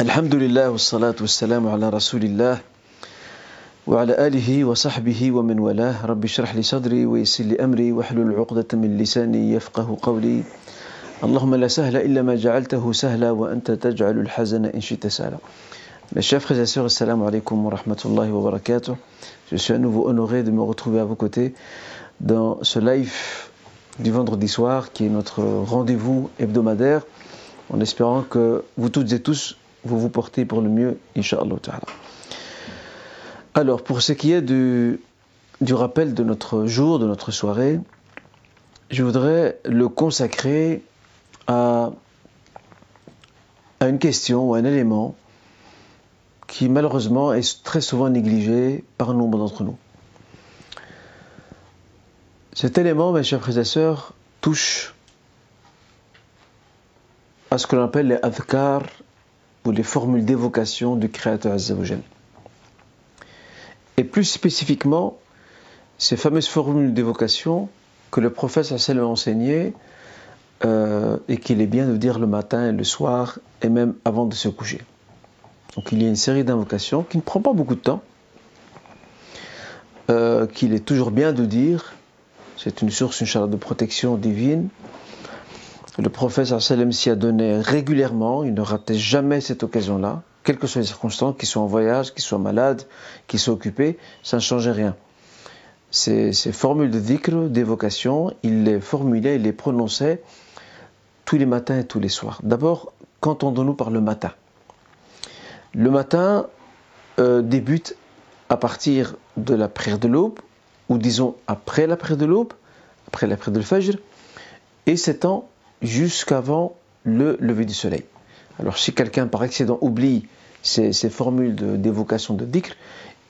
الحمد لله والصلاة والسلام على رسول الله وعلى آله وصحبه ومن والاه رب اشرح لي صدري ويسر لي أمري واحلل عقدة من لساني يفقه قولي اللهم لا سهل إلا ما جعلته سهلا وأنت تجعل الحزن إن شئت سهلا Mes chers frères et sœurs, assalamu alaikum wa rahmatullahi wa barakatuh. Je suis à nouveau honoré de me retrouver à vos côtés dans ce live du vendredi soir qui est notre rendez-vous hebdomadaire en espérant que vous toutes et tous vous vous portez pour le mieux, Inch'Allah. Alors, pour ce qui est du, rappel de notre jour, de notre soirée, je voudrais le consacrer à, à une question ou un élément qui malheureusement est très souvent négligé par nombre d'entre nous. Cet élément, mes chers frères et sœurs, touche à ce que l'on appelle les adhkar ou les formules d'évocation du Créateur Azzawajal. Et plus spécifiquement, ces fameuses formules d'évocation que le prophète a enseigné euh, et qu'il est bien de dire le matin et le soir et même avant de se coucher. Donc il y a une série d'invocations qui ne prend pas beaucoup de temps, euh, qu'il est toujours bien de dire. C'est une source, une charge de protection divine. Le prophète s'y a donné régulièrement, il ne ratait jamais cette occasion-là, quelles que soient les circonstances, qu'il soit en voyage, qu'il soit malade, qu'il soit occupé, ça ne changeait rien. Ces, formules de dhikr, d'évocation, il les formulait, il les prononçait tous les matins et tous les soirs. D'abord, qu'entendons-nous par le matin? Le matin euh, débute à partir de la prière de l'aube, ou disons après la prière de l'aube, après la prière de Fajr, et s'étend jusqu'avant le lever du soleil. Alors si quelqu'un par accident oublie ces, formules d'évocation de, dhikr,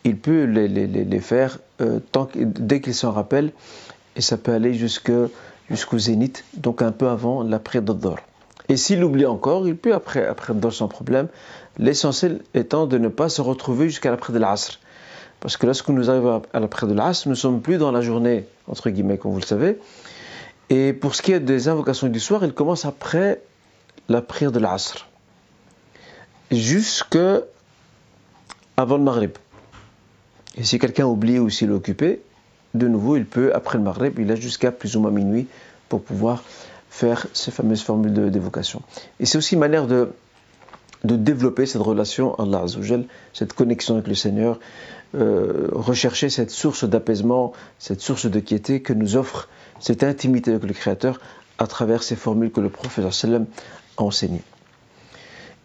il peut les, faire euh, dès qu'il s'en rappelle, et ça peut aller jusqu'au zénith, donc un peu avant la prière. Et s'il oublie encore, il peut après, après Adhar sans problème, l'essentiel étant de ne pas se retrouver jusqu'à la de. Parce que lorsque nous arrivons à la de nous ne sommes plus dans la journée, entre guillemets, comme vous le savez, et pour ce qui est des invocations du soir, il commence après la prière de l'Asr, jusque avant le Maghrib. Et si quelqu'un oublie ou s'il est occupé, de nouveau, il peut, après le Maghrib, il a jusqu'à plus ou moins minuit pour pouvoir faire ces fameuses formules d'évocation. Et c'est aussi une manière de, développer cette relation à Allah cette connexion avec le Seigneur, euh, rechercher cette source d'apaisement, cette source de quiété que nous offre cette intimité avec le Créateur à travers ces formules que le prophète sallam a enseignées.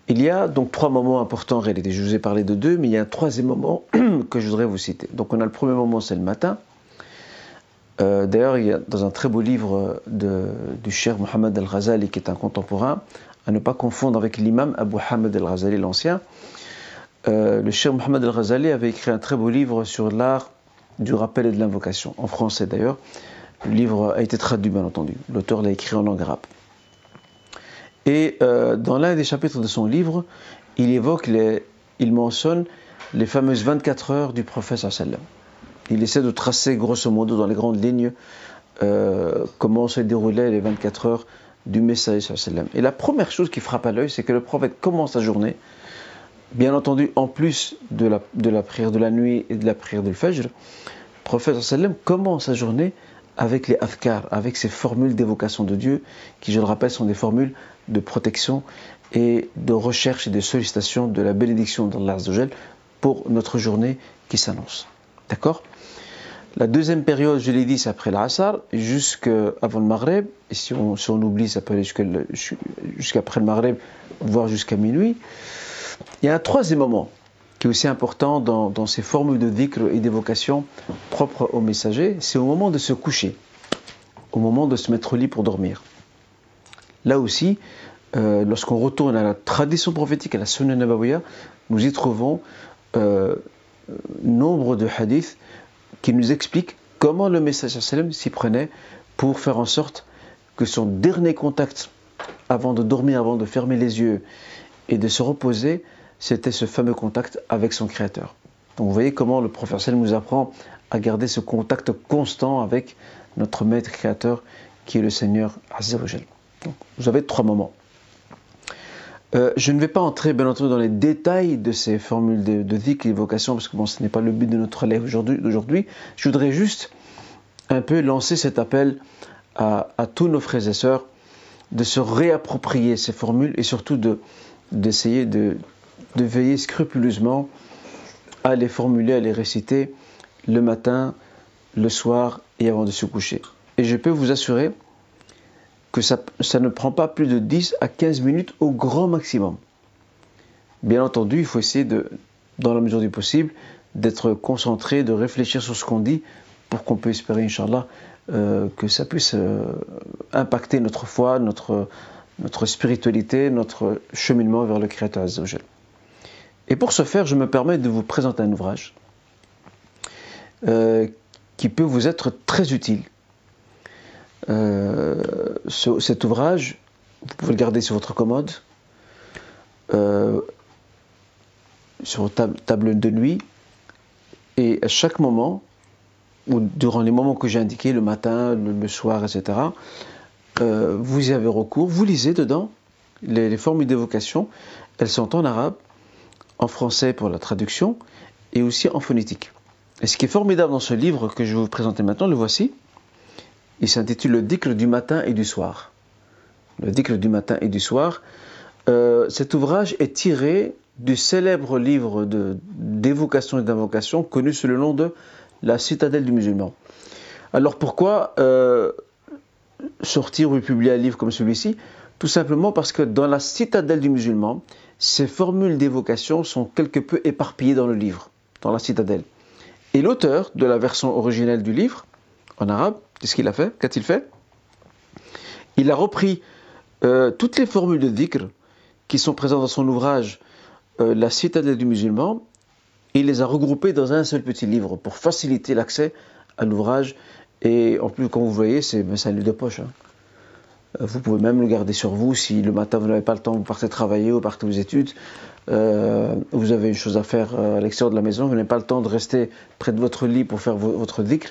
Il y a donc trois moments importants en réalité. Je vous ai parlé de deux, mais il y a un troisième moment que je voudrais vous citer. Donc on a le premier moment, c'est le matin. Euh, D'ailleurs, il y a dans un très beau livre du cher Mohammed al-Ghazali, qui est un contemporain, à ne pas confondre avec l'imam Abu Hamid al-Ghazali l'ancien. Euh, le cher Mohammed al-Ghazali avait écrit un très beau livre sur l'art du rappel et de l'invocation, en français d'ailleurs. Le livre a été traduit, bien entendu. L'auteur l'a écrit en langue arabe. Et euh, dans l'un des chapitres de son livre, il évoque, les, il mentionne les fameuses 24 heures du prophète sallam. Il essaie de tracer grosso modo dans les grandes lignes euh, comment se déroulaient les 24 heures du message sallam. Et la première chose qui frappe à l'œil, c'est que le prophète commence sa journée, bien entendu en plus de la, prière de la nuit et de la prière de Fajr, le prophète sallam commence sa journée avec les afkar, avec ces formules d'évocation de Dieu, qui, je le rappelle, sont des formules de protection et de recherche et de sollicitation de la bénédiction d'Allah pour notre journée qui s'annonce. D'accord? La deuxième période, je l'ai dit, c'est après l'Asar, jusqu'avant le Maghreb, et si on, si on oublie, ça peut aller jusqu'après le Maghreb, voire jusqu'à minuit. Il y a un troisième moment, qui est aussi important dans, ces formules de dhikr et d'évocation propres aux messagers, c'est au moment de se coucher, au moment de se mettre au lit pour dormir. Là aussi, euh, lorsqu'on retourne à la tradition prophétique, à la Sunnah Nabawiya, nous y trouvons euh, nombre de hadiths qui nous expliquent comment le messager s'y prenait pour faire en sorte que son dernier contact avant de dormir, avant de fermer les yeux et de se reposer, c'était ce fameux contact avec son Créateur. Donc vous voyez comment le prophète nous apprend à garder ce contact constant avec notre maître créateur qui est le Seigneur Azzawajal. Donc vous avez trois moments. Euh, je ne vais pas entrer, bien entendu, dans les détails de ces formules de, de et parce que bon, ce n'est pas le but de notre élève aujourd'hui. Je voudrais juste un peu lancer cet appel à, tous nos frères et sœurs de se réapproprier ces formules et surtout d'essayer de, de veiller scrupuleusement à les formuler, à les réciter le matin, le soir et avant de se coucher. Et je peux vous assurer que ça, ne prend pas plus de 10 à 15 minutes au grand maximum. Bien entendu, il faut essayer de, dans la mesure du possible, d'être concentré, de réfléchir sur ce qu'on dit pour qu'on puisse espérer, Inch'Allah, euh, que ça puisse euh, impacter notre foi, notre, spiritualité, notre cheminement vers le Créateur Azzawajal. Et pour ce faire, je me permets de vous présenter un ouvrage euh, qui peut vous être très utile. Euh, cet ouvrage, vous pouvez le garder sur votre commode, euh, sur votre table, de nuit, et à chaque moment, ou durant les moments que j'ai indiqués, le matin, le, soir, etc., vous y avez recours, vous lisez dedans les, les formules d'évocation, elles sont en arabe, en français pour la traduction, et aussi en phonétique. Et ce qui est formidable dans ce livre que je vais vous présenter maintenant, le voici. Il s'intitule Le Dicre du matin et du soir. Le Dicre du matin et du soir. Euh, cet ouvrage est tiré du célèbre livre d'évocation et d'invocation connu sous le nom de La citadelle du musulman. Alors pourquoi euh, sortir ou publier un livre comme celui-ci? Tout simplement parce que dans la citadelle du musulman, ces formules d'évocation sont quelque peu éparpillées dans le livre, dans la citadelle. Et l'auteur de la version originelle du livre, en arabe, qu'est-ce qu'il a fait? Qu'a-t-il fait? Il a repris euh, toutes les formules de dhikr qui sont présentes dans son ouvrage euh, La citadelle du musulman, et il les a regroupées dans un seul petit livre pour faciliter l'accès à l'ouvrage. Et en plus, comme vous voyez, c'est un livre de poche. Hein. Euh, vous pouvez même le garder sur vous si le matin vous n'avez pas le temps, vous partez travailler ou partez aux études. Euh, vous avez une chose à faire euh, à l'extérieur de la maison, vous n'avez pas le temps de rester près de votre lit pour faire votre dhikr,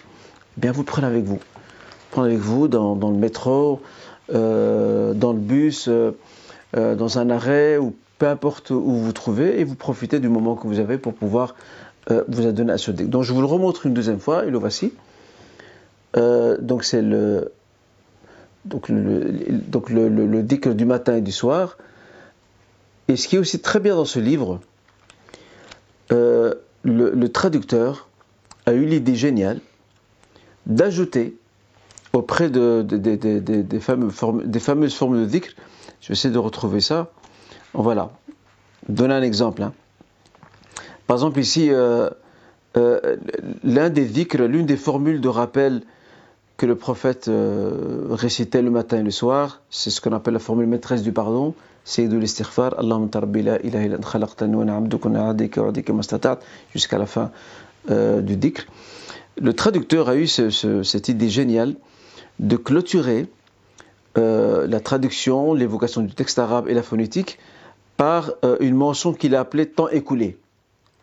eh bien vous le prenez avec vous. Prenez avec vous dans, le métro, dans le bus, dans un arrêt, ou peu importe où vous vous trouvez, et vous profitez du moment que vous avez pour pouvoir vous adonner à ce dhikr. Donc je vous le remontre une deuxième fois, et le voici. donc c'est le, donc le, donc le, le dhikr du matin et du soir. Et ce qui est aussi très bien dans ce livre, euh, le, traducteur a eu l'idée géniale d'ajouter auprès de, des, fameuses formes de dhikr, je vais essayer de retrouver ça, voilà, donner un exemple. Hein. Par exemple ici, euh, euh, l'un des dhikr, l'une des formules de rappel que le prophète récitait le matin et le soir, c'est ce qu'on appelle la formule maîtresse du pardon, Sayyidul Istighfar, Allahumma tarbi la ilaha illa wa na'abduka wa wa adika mastata'at, jusqu'à la fin euh, du dhikr. Le traducteur a eu ce, ce, cette idée géniale de clôturer euh, la traduction, l'évocation du texte arabe et la phonétique par euh, une mention qu'il a appelée temps écoulé.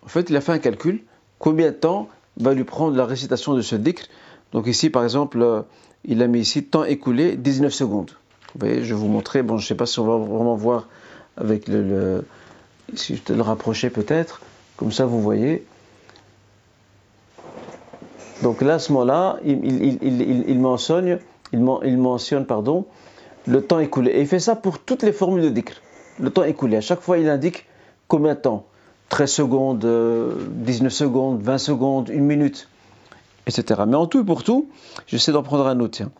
En fait, il a fait un calcul, combien de temps va lui prendre la récitation de ce dhikr. Donc ici, par exemple, euh, il a mis ici temps écoulé 19 secondes. Vous voyez, je vais vous montrer. Bon, je ne sais pas si on va vraiment voir avec le, si je te le rapprocher peut-être. Comme ça, vous voyez. Donc là, à ce moment-là, il, mentionne, pardon, le temps écoulé. Et il fait ça pour toutes les formules de dhikr. Le temps écoulé. À chaque fois, il indique combien de temps 13 secondes, 19 euh, secondes, 20 secondes, une minute, etc. Mais en tout et pour tout, j'essaie d'en prendre un autre. Tiens.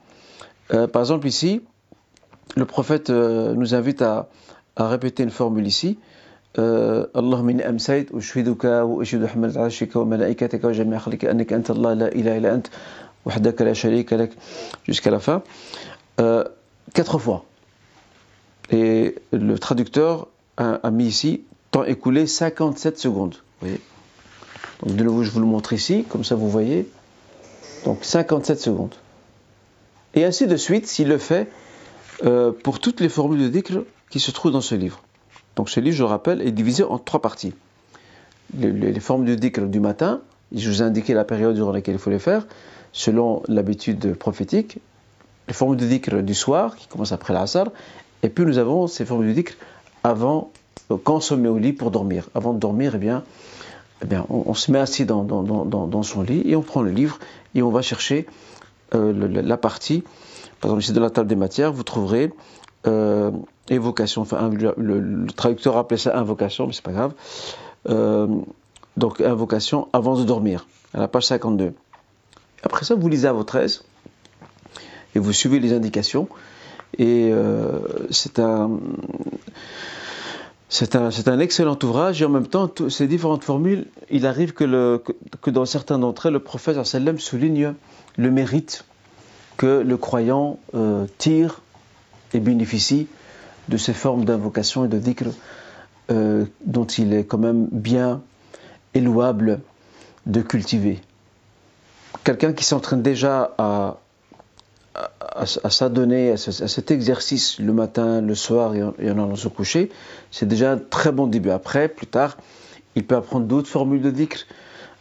Euh, par exemple, ici, le prophète euh, nous invite à, répéter une formule ici. Euh, Allahumma inni amsayt ushhiduka wa ushhidu hamalat arshika wa malaikataka wa jami'a khalqika annaka anta Allah la ilaha illa ant wahdaka la sharika lak jusqu'à la fin. Euh, quatre fois. Et le traducteur a, mis ici temps écoulé 57 secondes. Donc de nouveau, je vous le montre ici, comme ça vous voyez. Donc 57 secondes. Et ainsi de suite, s'il le fait euh, pour toutes les formules de dhikr qui se trouvent dans ce livre. Donc ce livre, je le rappelle, est divisé en trois parties. Les, formes de dhikr du matin, je vous ai indiqué la période durant laquelle il faut les faire, selon l'habitude prophétique. Les formes de dhikr du soir, qui commencent après l'asr, et puis nous avons ces formes de dhikr avant, quand on se met au lit pour dormir. Avant de dormir, eh bien, eh bien on, se met assis dans, dans, son lit et on prend le livre et on va chercher la partie. Par exemple, ici dans la table des matières, vous trouverez évocation, enfin le, traducteur appelait ça invocation, mais c'est pas grave. Euh, donc invocation avant de dormir, à la page 52. Après ça, vous lisez à votre aise et vous suivez les indications. Et euh, c'est un, c'est un, excellent ouvrage et en même temps, ces différentes formules, il arrive que, dans certains d'entre elles, le prophète sallam souligne le mérite que le croyant euh, tire et bénéficie de ces formes d'invocation et de dhikr euh, dont il est quand même bien et louable de cultiver. Quelqu'un qui s'entraîne déjà à, à, s'adonner à, cet exercice le matin, le soir et en, allant se coucher, c'est déjà un très bon début. Après, plus tard, il peut apprendre d'autres formules de dhikr,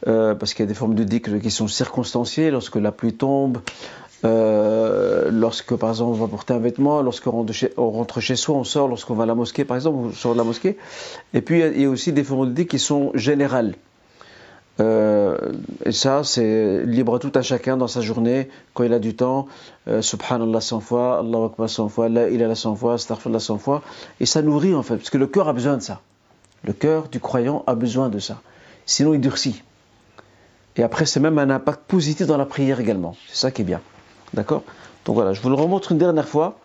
euh, parce qu'il y a des formules de dhikr qui sont circonstanciées, lorsque la pluie tombe, euh, lorsque, par exemple, on va porter un vêtement, lorsqu'on rentre, chez, on rentre chez soi, on sort, lorsqu'on va à la mosquée, par exemple, on sort de la mosquée. Et puis, il y a aussi des formalités qui sont générales. Euh, et ça, c'est libre tout à chacun dans sa journée, quand il a du temps. Euh, Subhanallah 100 fois, Allah Akbar 100 fois, La ilaha 100 fois, Astaghfirullah 100 fois. Et ça nourrit en fait, parce que le cœur a besoin de ça. Le cœur du croyant a besoin de ça. Sinon, il durcit. Et après, c'est même un impact positif dans la prière également. C'est ça qui est bien. D'accord? Donc voilà, je vous le remontre une dernière fois.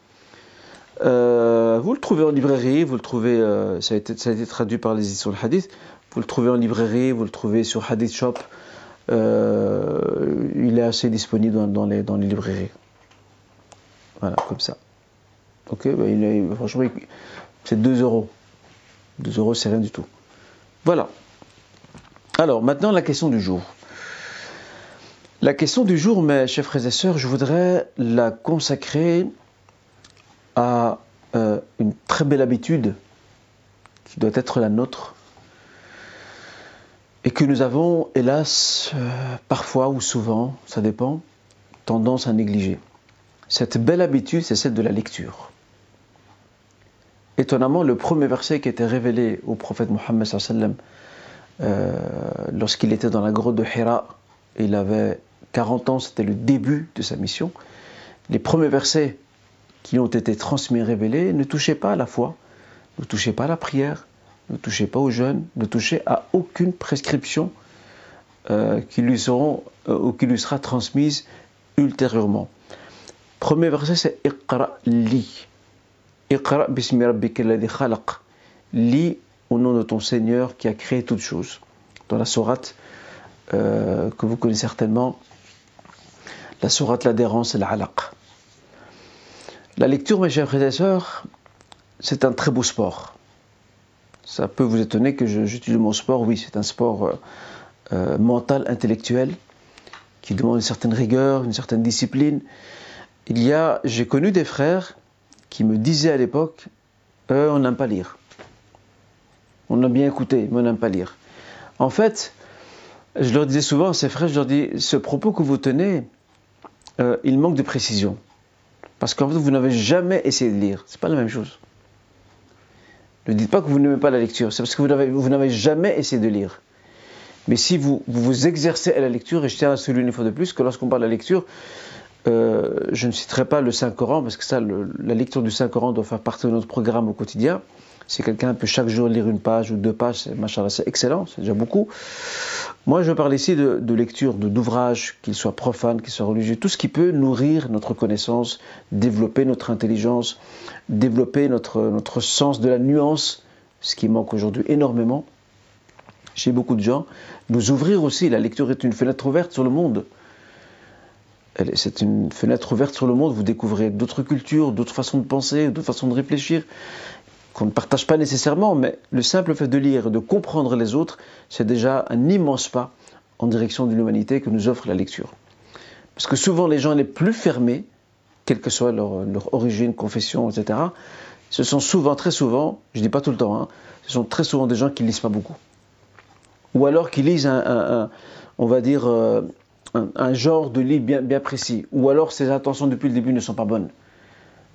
Euh, vous le trouvez en librairie, vous le trouvez, ça, a été, ça, a été, traduit par les éditions de Hadith, vous le trouvez en librairie, vous le trouvez sur Hadith Shop, euh, il est assez disponible dans, les, librairies. Voilà, comme ça. Ok, ben il est, franchement, c'est 2 euros. 2 euros, c'est rien du tout. Voilà. Alors, maintenant, la question du jour. La question du jour, mes chers frères et sœurs, je voudrais la consacrer à euh, une très belle habitude qui doit être la nôtre et que nous avons, hélas, euh, parfois ou souvent, ça dépend, tendance à négliger. Cette belle habitude, c'est celle de la lecture. Étonnamment, le premier verset qui était révélé au prophète Mohammed euh, lorsqu'il était dans la grotte de Hira, il avait 40 ans, c'était le début de sa mission. Les premiers versets qui ont été transmis et révélés ne touchaient pas la foi, ne touchaient pas la prière, ne touchaient pas aux jeunes, ne touchaient à aucune prescription euh, qui, lui euh, ou qui lui sera transmise ultérieurement. Premier verset, c'est Iqra li. Iqra bismi khalaq. Lis au nom de ton Seigneur qui a créé toutes choses. Dans la sourate euh, que vous connaissez certainement, la sourate l'adhérence et l'alaq. La lecture, mes chers frères et sœurs, c'est un très beau sport. Ça peut vous étonner que j'utilise mon sport, oui, c'est un sport euh, euh, mental, intellectuel, qui demande une certaine rigueur, une certaine discipline. Il y a, j'ai connu des frères qui me disaient à l'époque, euh, on n'aime pas lire. On a bien écouté, mais on n'aime pas lire. En fait, je leur disais souvent à ces frères, je leur dis, ce propos que vous tenez, euh, il manque de précision. Parce qu'en fait, vous n'avez jamais essayé de lire. C'est pas la même chose. Ne dites pas que vous n'aimez pas la lecture, c'est parce que vous n'avez jamais essayé de lire. Mais si vous vous, exercez à la lecture, et je tiens à souligner une fois de plus que lorsqu'on parle de la lecture, euh, je ne citerai pas le Saint-Coran, parce que ça, la lecture du Saint-Coran doit faire partie de notre programme au quotidien. Si quelqu'un peut chaque jour lire une page ou deux pages, c'est excellent, c'est déjà beaucoup. Moi, je parle ici de, lecture, d'ouvrages, qu'ils soient profanes, qu'ils soient religieux, tout ce qui peut nourrir notre connaissance, développer notre intelligence, développer notre, notre sens de la nuance, ce qui manque aujourd'hui énormément chez beaucoup de gens. Nous ouvrir aussi, la lecture est une fenêtre ouverte sur le monde. C'est une fenêtre ouverte sur le monde, vous découvrez d'autres cultures, d'autres façons de penser, d'autres façons de réfléchir qu'on ne partage pas nécessairement, mais le simple fait de lire et de comprendre les autres, c'est déjà un immense pas en direction de l'humanité que nous offre la lecture. Parce que souvent les gens les plus fermés, quelle que soit leur, origine, confession, etc., ce sont souvent, très souvent, je ne dis pas tout le temps, hein, ce sont très souvent des gens qui ne lisent pas beaucoup. Ou alors qui lisent un, on va dire, euh, un, genre de livre bien, précis. Ou alors ses intentions depuis le début ne sont pas bonnes.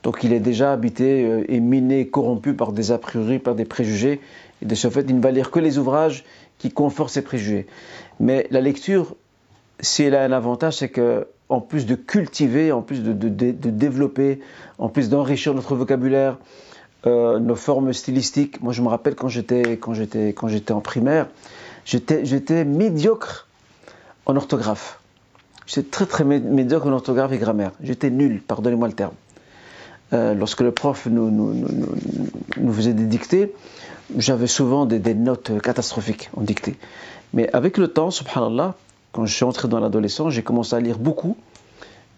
Donc il est déjà habité euh, et miné, corrompu par des a priori, par des préjugés. Et de ce fait, il ne va lire que les ouvrages qui confortent ses préjugés. Mais la lecture, si elle a un avantage, c'est que en plus de cultiver, en plus de, développer, en plus d'enrichir notre vocabulaire, euh, nos formes stylistiques. Moi, je me rappelle quand j'étais quand j'étais quand j'étais en primaire, j'étais j'étais médiocre en orthographe. J'étais très très médiocre en orthographe et grammaire. J'étais nul, pardonnez-moi le terme. Euh, lorsque le prof nous, nous, nous, nous, faisait des dictées, j'avais souvent des, des, notes catastrophiques en dictée. Mais avec le temps, subhanallah, quand je suis entré dans l'adolescence, j'ai commencé à lire beaucoup.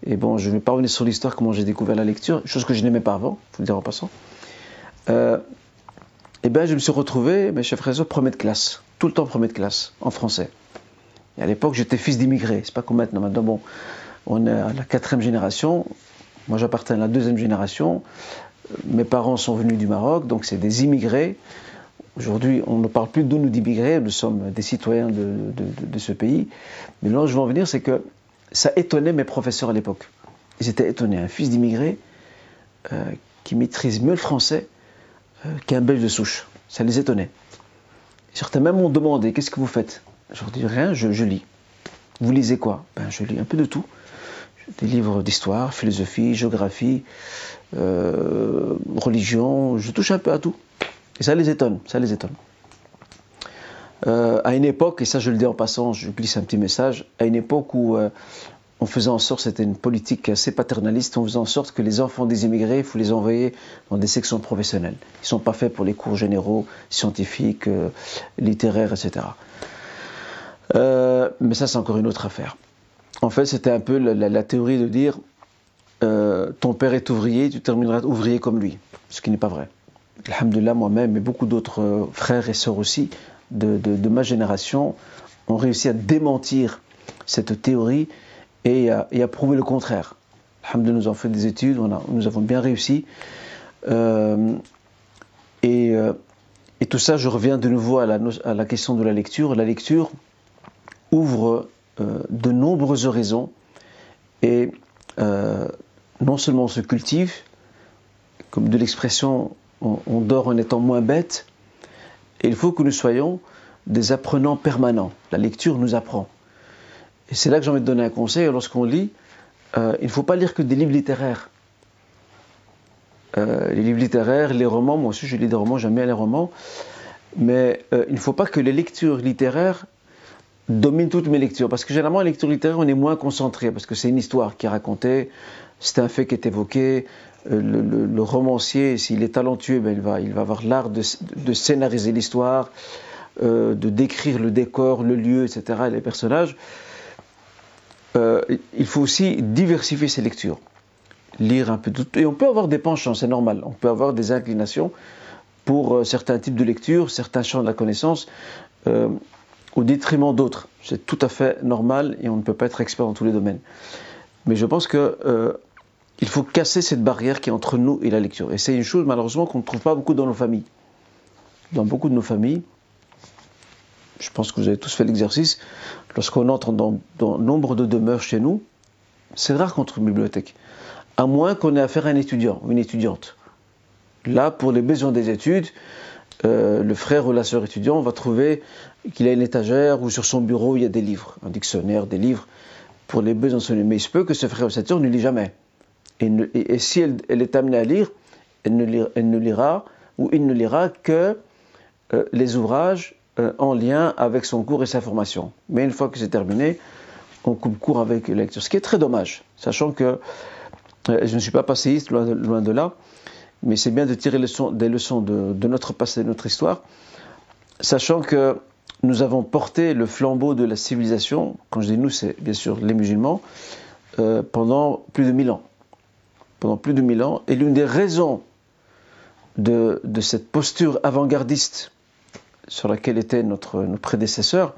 Et bon, je ne vais pas revenir sur l'histoire, comment j'ai découvert la lecture, chose que je n'aimais pas avant, il faut le dire en passant. Euh, et bien, je me suis retrouvé, mes chers frères, premier de classe, tout le temps premier de classe, en français. Et à l'époque, j'étais fils d'immigrés, c'est pas comme maintenant. Maintenant, bon, on est à la quatrième génération, moi j'appartiens à la deuxième génération, mes parents sont venus du Maroc, donc c'est des immigrés. Aujourd'hui, on ne parle plus de nous d'immigrés, nous sommes des citoyens de, ce pays. Mais là où je veux en venir, c'est que ça étonnait mes professeurs à l'époque. Ils étaient étonnés. Un fils d'immigré euh, qui maîtrise mieux le français euh, qu'un belge de souche. Ça les étonnait. certains même m'ont demandé Qu'est-ce que vous faites? Je leur dis Rien, je, lis. Vous lisez quoi? Ben, Je lis un peu de tout. Des livres d'histoire, philosophie, géographie, euh, religion, je touche un peu à tout. Et ça les étonne, ça les étonne. Euh, à une époque, et ça je le dis en passant, je glisse un petit message, à une époque où euh, on faisait en sorte, c'était une politique assez paternaliste, on faisait en sorte que les enfants des immigrés, il faut les envoyer dans des sections professionnelles. Ils ne sont pas faits pour les cours généraux, scientifiques, euh, littéraires, etc. mais ça, c'est encore une autre affaire. En fait, c'était un peu la, la, théorie de dire ton père est ouvrier, tu termineras ouvrier comme lui, ce qui n'est pas vrai. Alhamdulillah, moi-même et beaucoup d'autres euh, frères et sœurs aussi de, ma génération ont réussi à démentir cette théorie et à, prouver le contraire. Alhamdulillah, nous avons fait des études, nous avons bien réussi. Euh, euh, et, tout ça, je reviens de nouveau à la, question de la lecture. La lecture ouvre de nombreuses raisons et non seulement se cultive, comme de l'expression on, dort en étant moins bête. Il faut que nous soyons des apprenants permanents. La lecture nous apprend. Et c'est là que j'ai envie de donner un conseil. Lorsqu'on lit, euh, il ne faut pas lire que des livres littéraires. Euh, les livres littéraires, les romans, moi aussi je lis des romans, j'aime bien les romans. Mais euh, il ne faut pas que les lectures littéraires dominent toutes mes lectures. Parce que généralement, en lecture littéraire, on est moins concentré. Parce que c'est une histoire qui est racontée, c'est un fait qui est évoqué, euh, le, romancier, s'il est talentueux, ben il, va, avoir l'art de, scénariser l'histoire, euh, de décrire le décor, le lieu, etc., et les personnages. Euh, il faut aussi diversifier ses lectures, lire un peu tout. Et on peut avoir des penchants, c'est normal. On peut avoir des inclinations pour certains types de lecture, certains champs de la connaissance, au détriment d'autres. C'est tout à fait normal et on ne peut pas être expert dans tous les domaines. Mais je pense que il faut casser cette barrière qui est entre nous et la lecture. Et c'est une chose malheureusement qu'on ne trouve pas beaucoup dans nos familles. Dans beaucoup de nos familles, je pense que vous avez tous fait l'exercice, lorsqu'on entre dans, nombre de demeures chez nous, c'est rare qu'on trouve une bibliothèque. À moins qu'on ait affaire à un étudiant ou une étudiante. Là, pour les besoins des études, euh, le frère ou la sœur étudiant va trouver qu'il a une étagère ou sur son bureau il y a des livres, un dictionnaire, des livres pour les besoins de Mais il se peut que ce frère ou cette sœur ne lit jamais. Et, si elle, est amenée à lire, elle ne, lira, ou il ne lira que euh, les ouvrages euh, en lien avec son cours et sa formation. Mais une fois que c'est terminé, on coupe court avec la lecture. Ce qui est très dommage, sachant que euh, je ne suis pas passéiste, loin de, là, mais c'est bien de tirer des leçons de, notre passé, de notre histoire, sachant que nous avons porté le flambeau de la civilisation, quand je dis nous, c'est bien sûr les musulmans, pendant plus de mille ans pendant plus de mille ans. Et l'une des raisons de, cette posture avant-gardiste sur laquelle étaient notre, nos prédécesseurs,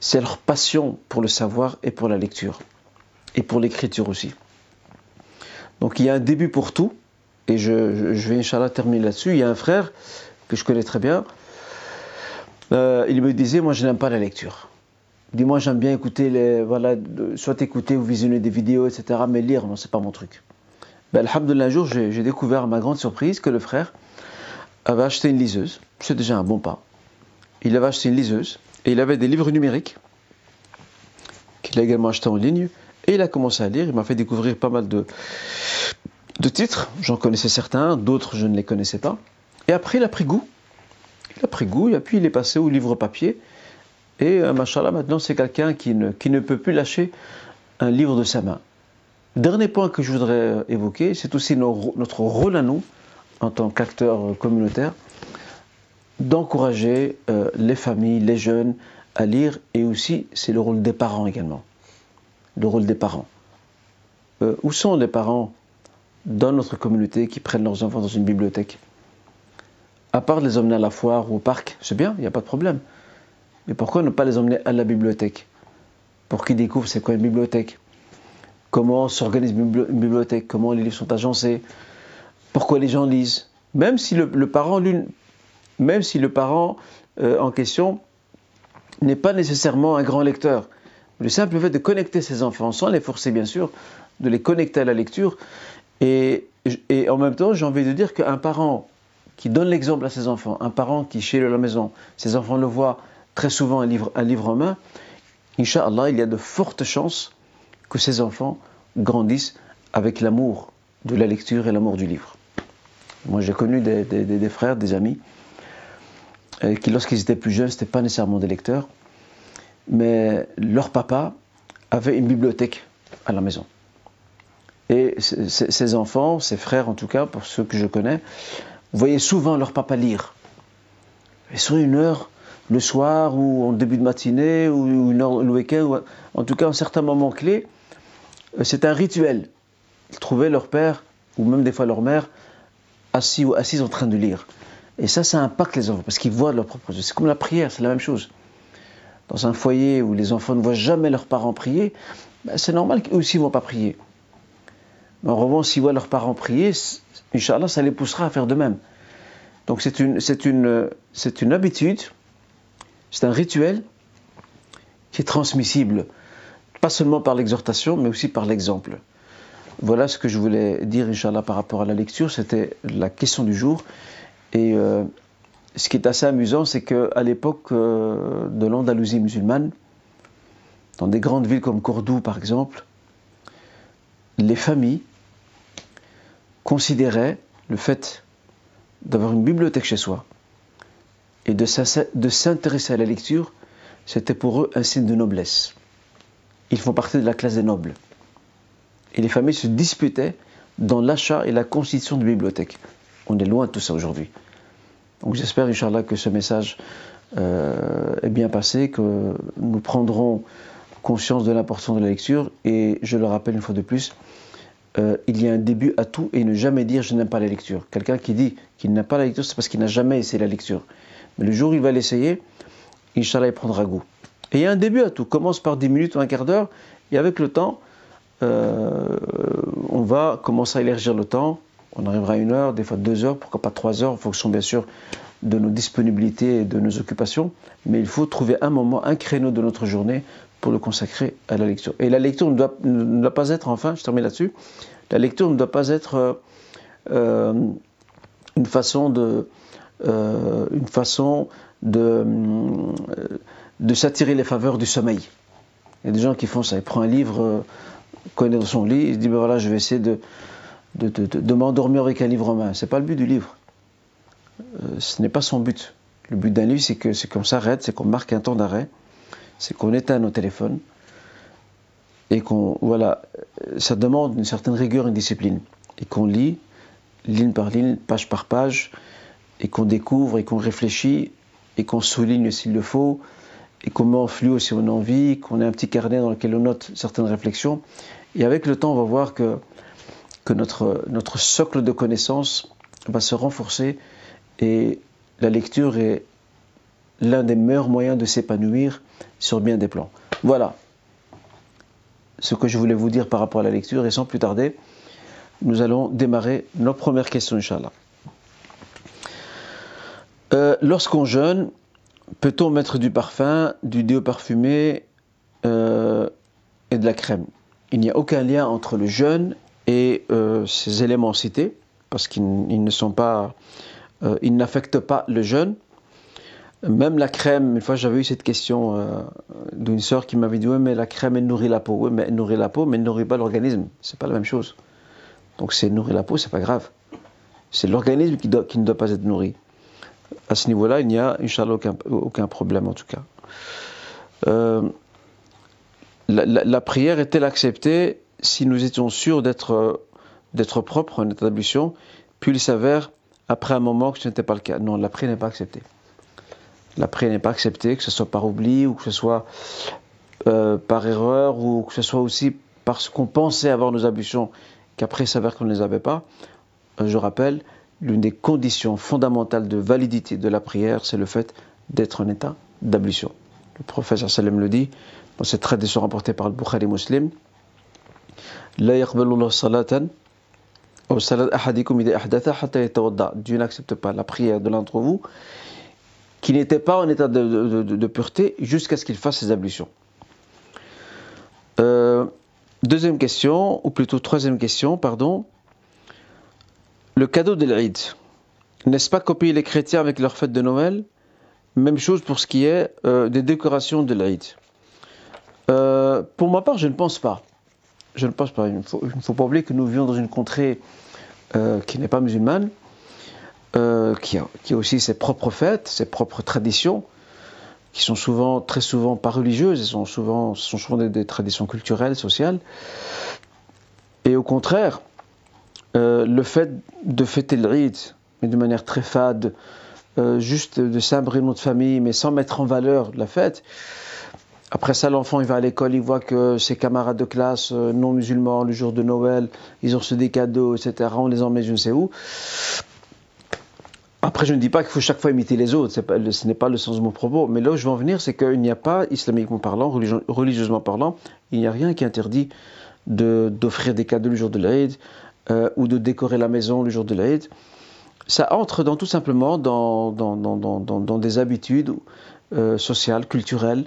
c'est leur passion pour le savoir et pour la lecture, et pour l'écriture aussi. Donc il y a un début pour tout, et je, vais Inch'Allah terminer là-dessus. Il y a un frère que je connais très bien, euh, il me disait, moi je n'aime pas la lecture. Il dit, moi j'aime bien écouter, les, voilà, soit écouter ou visionner des vidéos, etc., mais lire, non, c'est pas mon truc. Ben, Alhamdulillah, un jour, j'ai découvert à ma grande surprise que le frère avait acheté une liseuse. C'est déjà un bon pas. Il avait acheté une liseuse et il avait des livres numériques qu'il a également acheté en ligne. Et il a commencé à lire. Il m'a fait découvrir pas mal de, titres. J'en connaissais certains, d'autres je ne les connaissais pas. Et après, il a pris goût. Il a pris goût et puis il est passé au livre papier. Et euh, machallah, maintenant c'est quelqu'un qui ne peut plus lâcher un livre de sa main. Dernier point que je voudrais euh, évoquer, c'est aussi notre rôle à nous, en tant qu'acteurs euh, communautaires, d'encourager les familles, les jeunes à lire, et aussi c'est le rôle des parents également. Le rôle des parents. où sont les parents dans notre communauté qui prennent leurs enfants dans une bibliothèque? À part les emmener à la foire ou au parc, c'est bien, il n'y a pas de problème. Mais pourquoi ne pas les emmener à la bibliothèque? Pour qu'ils découvrent c'est quoi une bibliothèque? Comment s'organise une bibliothèque? Comment les livres sont agencés? Pourquoi les gens lisent? Même si le, parent, euh, en question n'est pas nécessairement un grand lecteur. Le simple fait de connecter ses enfants, sans les forcer bien sûr, de les connecter à la lecture. Et, en même temps, j'ai envie de dire qu'un parent qui donne l'exemple à ses enfants, un parent qui chez la maison, ses enfants le voient, très souvent un livre, un livre en main, Inch'Allah, il y a de fortes chances que ces enfants grandissent avec l'amour de la lecture et l'amour du livre. Moi, j'ai connu des, frères, des amis, euh, qui, lorsqu'ils étaient plus jeunes, n'étaient pas nécessairement des lecteurs, mais leur papa avait une bibliothèque à la maison. Et ces enfants, ces frères en tout cas, pour ceux que je connais, voyaient souvent leur papa lire. Et sur une heure, le soir ou en début de matinée ou une heure le week-end, en tout cas un certain moment clé, c'est un rituel. Ils trouvaient leur père ou même des fois leur mère assis ou assise en train de lire. Et ça, ça impacte les enfants parce qu'ils voient leur propre C'est comme la prière, c'est la même chose. Dans un foyer où les enfants ne voient jamais leurs parents prier, ben, c'est normal qu'eux aussi ne vont pas prier. Mais en revanche, s'ils voient leurs parents prier, Inch'Allah, ça les poussera à faire de même. Donc c'est une, une, c'est une habitude c'est un rituel qui est transmissible, pas seulement par l'exhortation, mais aussi par l'exemple. Voilà ce que je voulais dire, Inch'Allah, par rapport à la lecture. C'était la question du jour. Et euh, ce qui est assez amusant, c'est qu'à l'époque euh, de l'Andalousie musulmane, dans des grandes villes comme Cordoue, par exemple, les familles considéraient le fait d'avoir une bibliothèque chez soi, et de s'intéresser à la lecture, c'était pour eux un signe de noblesse. Ils font partie de la classe des nobles. Et les familles se disputaient dans l'achat et la constitution de bibliothèques. On est loin de tout ça aujourd'hui. Donc j'espère, Inch'Allah, que ce message euh, est bien passé, que nous prendrons conscience de l'importance de la lecture. Et je le rappelle une fois de plus, euh, il y a un début à tout et ne jamais dire je n'aime pas la lecture. Quelqu'un qui dit qu'il n'aime pas la lecture, c'est parce qu'il n'a jamais essayé la lecture. Mais le jour où il va l'essayer, Inch'Allah, il prendra goût. Et il y a un début à tout. Commence par 10 minutes ou un quart d'heure, et avec le temps, euh, on va commencer à élargir le temps. On arrivera à une heure, des fois deux heures, pourquoi pas trois heures, en fonction bien sûr de nos disponibilités et de nos occupations. Mais il faut trouver un moment, un créneau de notre journée pour le consacrer à la lecture. Et la lecture ne doit, pas être, enfin, je termine là-dessus, la lecture ne doit pas être euh, euh, une façon de, une façon de, de s'attirer les faveurs du sommeil. Il y a des gens qui font ça. Ils prennent un livre, euh, connaît dans son lit, il se dit ben voilà, je vais essayer de, m'endormir avec un livre en main. C'est pas le but du livre. ce n'est pas son but. Le but d'un livre, c'est qu'on s'arrête, c'est qu'on marque un temps d'arrêt, c'est qu'on éteint nos téléphones et qu'on voilà, ça demande une certaine rigueur, une discipline et qu'on lit ligne par ligne, page par page, et qu'on découvre et qu'on réfléchit et qu'on souligne s'il le faut et en flux si on a envie, qu'on ait un petit carnet dans lequel on note certaines réflexions. Et avec le temps, on va voir que, que notre, notre socle de connaissances va se renforcer et la lecture est l'un des meilleurs moyens de s'épanouir sur bien des plans. Voilà ce que je voulais vous dire par rapport à la lecture et sans plus tarder, nous allons démarrer nos premières questions, Inch'Allah. Euh, lorsqu'on jeûne, peut-on mettre du parfum, du déo parfumé euh, et de la crème? Il n'y a aucun lien entre le jeûne et euh, ces éléments cités, parce qu'ils ne sont pas, euh, ils n'affectent pas le jeûne. Même la crème, une fois j'avais eu cette question d'une sœur qui m'avait dit oui mais la crème elle nourrit la peau, oui mais elle nourrit la peau mais elle nourrit pas l'organisme, c'est pas la même chose. Donc c'est nourrir la peau, c'est pas grave. C'est l'organisme qui, ne doit pas être nourri. À ce niveau-là, il n'y a, Inch'Allah, aucun, aucun problème en tout cas. Euh, la, prière est-elle acceptée si nous étions sûrs d'être propres en d'ablution, puis il s'avère après un moment que ce n'était pas le cas? Non, la prière n'est pas acceptée. La prière n'est pas acceptée, que ce soit par oubli ou que ce soit euh, par erreur ou que ce soit aussi parce qu'on pensait avoir nos ablutions qu'après il s'avère qu'on ne les avait pas. Euh, je rappelle, l'une des conditions fondamentales de validité de la prière, c'est le fait d'être en état d'ablution. Le professeur Salem le dit dans cette tradition rapportée par le Bukhari Muslim. Dieu n'accepte pas la prière de l'un vous qui n'était pas en état de, pureté jusqu'à ce qu'il fasse ses ablutions. Euh, deuxième question, ou plutôt troisième question, pardon. Le cadeau de l'Aïd. N'est-ce pas copier les chrétiens avec leur fête de Noël? Même chose pour ce qui est euh, des décorations de l'Aïd. Euh, pour ma part, je ne pense pas. Je ne pense pas. Il ne faut, pas oublier que nous vivons dans une contrée qui n'est pas musulmane, euh, qui, a, aussi ses propres fêtes, ses propres traditions, qui sont souvent, très souvent pas religieuses, sont souvent, sont souvent des traditions culturelles, sociales. Et au contraire, euh, le fait de fêter le rite, mais de manière très fade, euh, juste de sabrer notre famille, mais sans mettre en valeur la fête, après ça, l'enfant, il va à l'école, il voit que ses camarades de classe euh, non musulmans, le jour de Noël, ils ont reçu des cadeaux, etc. On les emmène je ne sais où. Après, je ne dis pas qu'il faut chaque fois imiter les autres, ce n'est pas le sens de mon propos, mais là où je veux en venir, c'est qu'il n'y a pas, islamiquement parlant, religieusement parlant, il n'y a rien qui interdit d'offrir des cadeaux le jour de l'Aïd euh, ou de décorer la maison le jour de l'Aïd. Ça entre dans, tout simplement dans, dans, dans des habitudes euh, sociales, culturelles,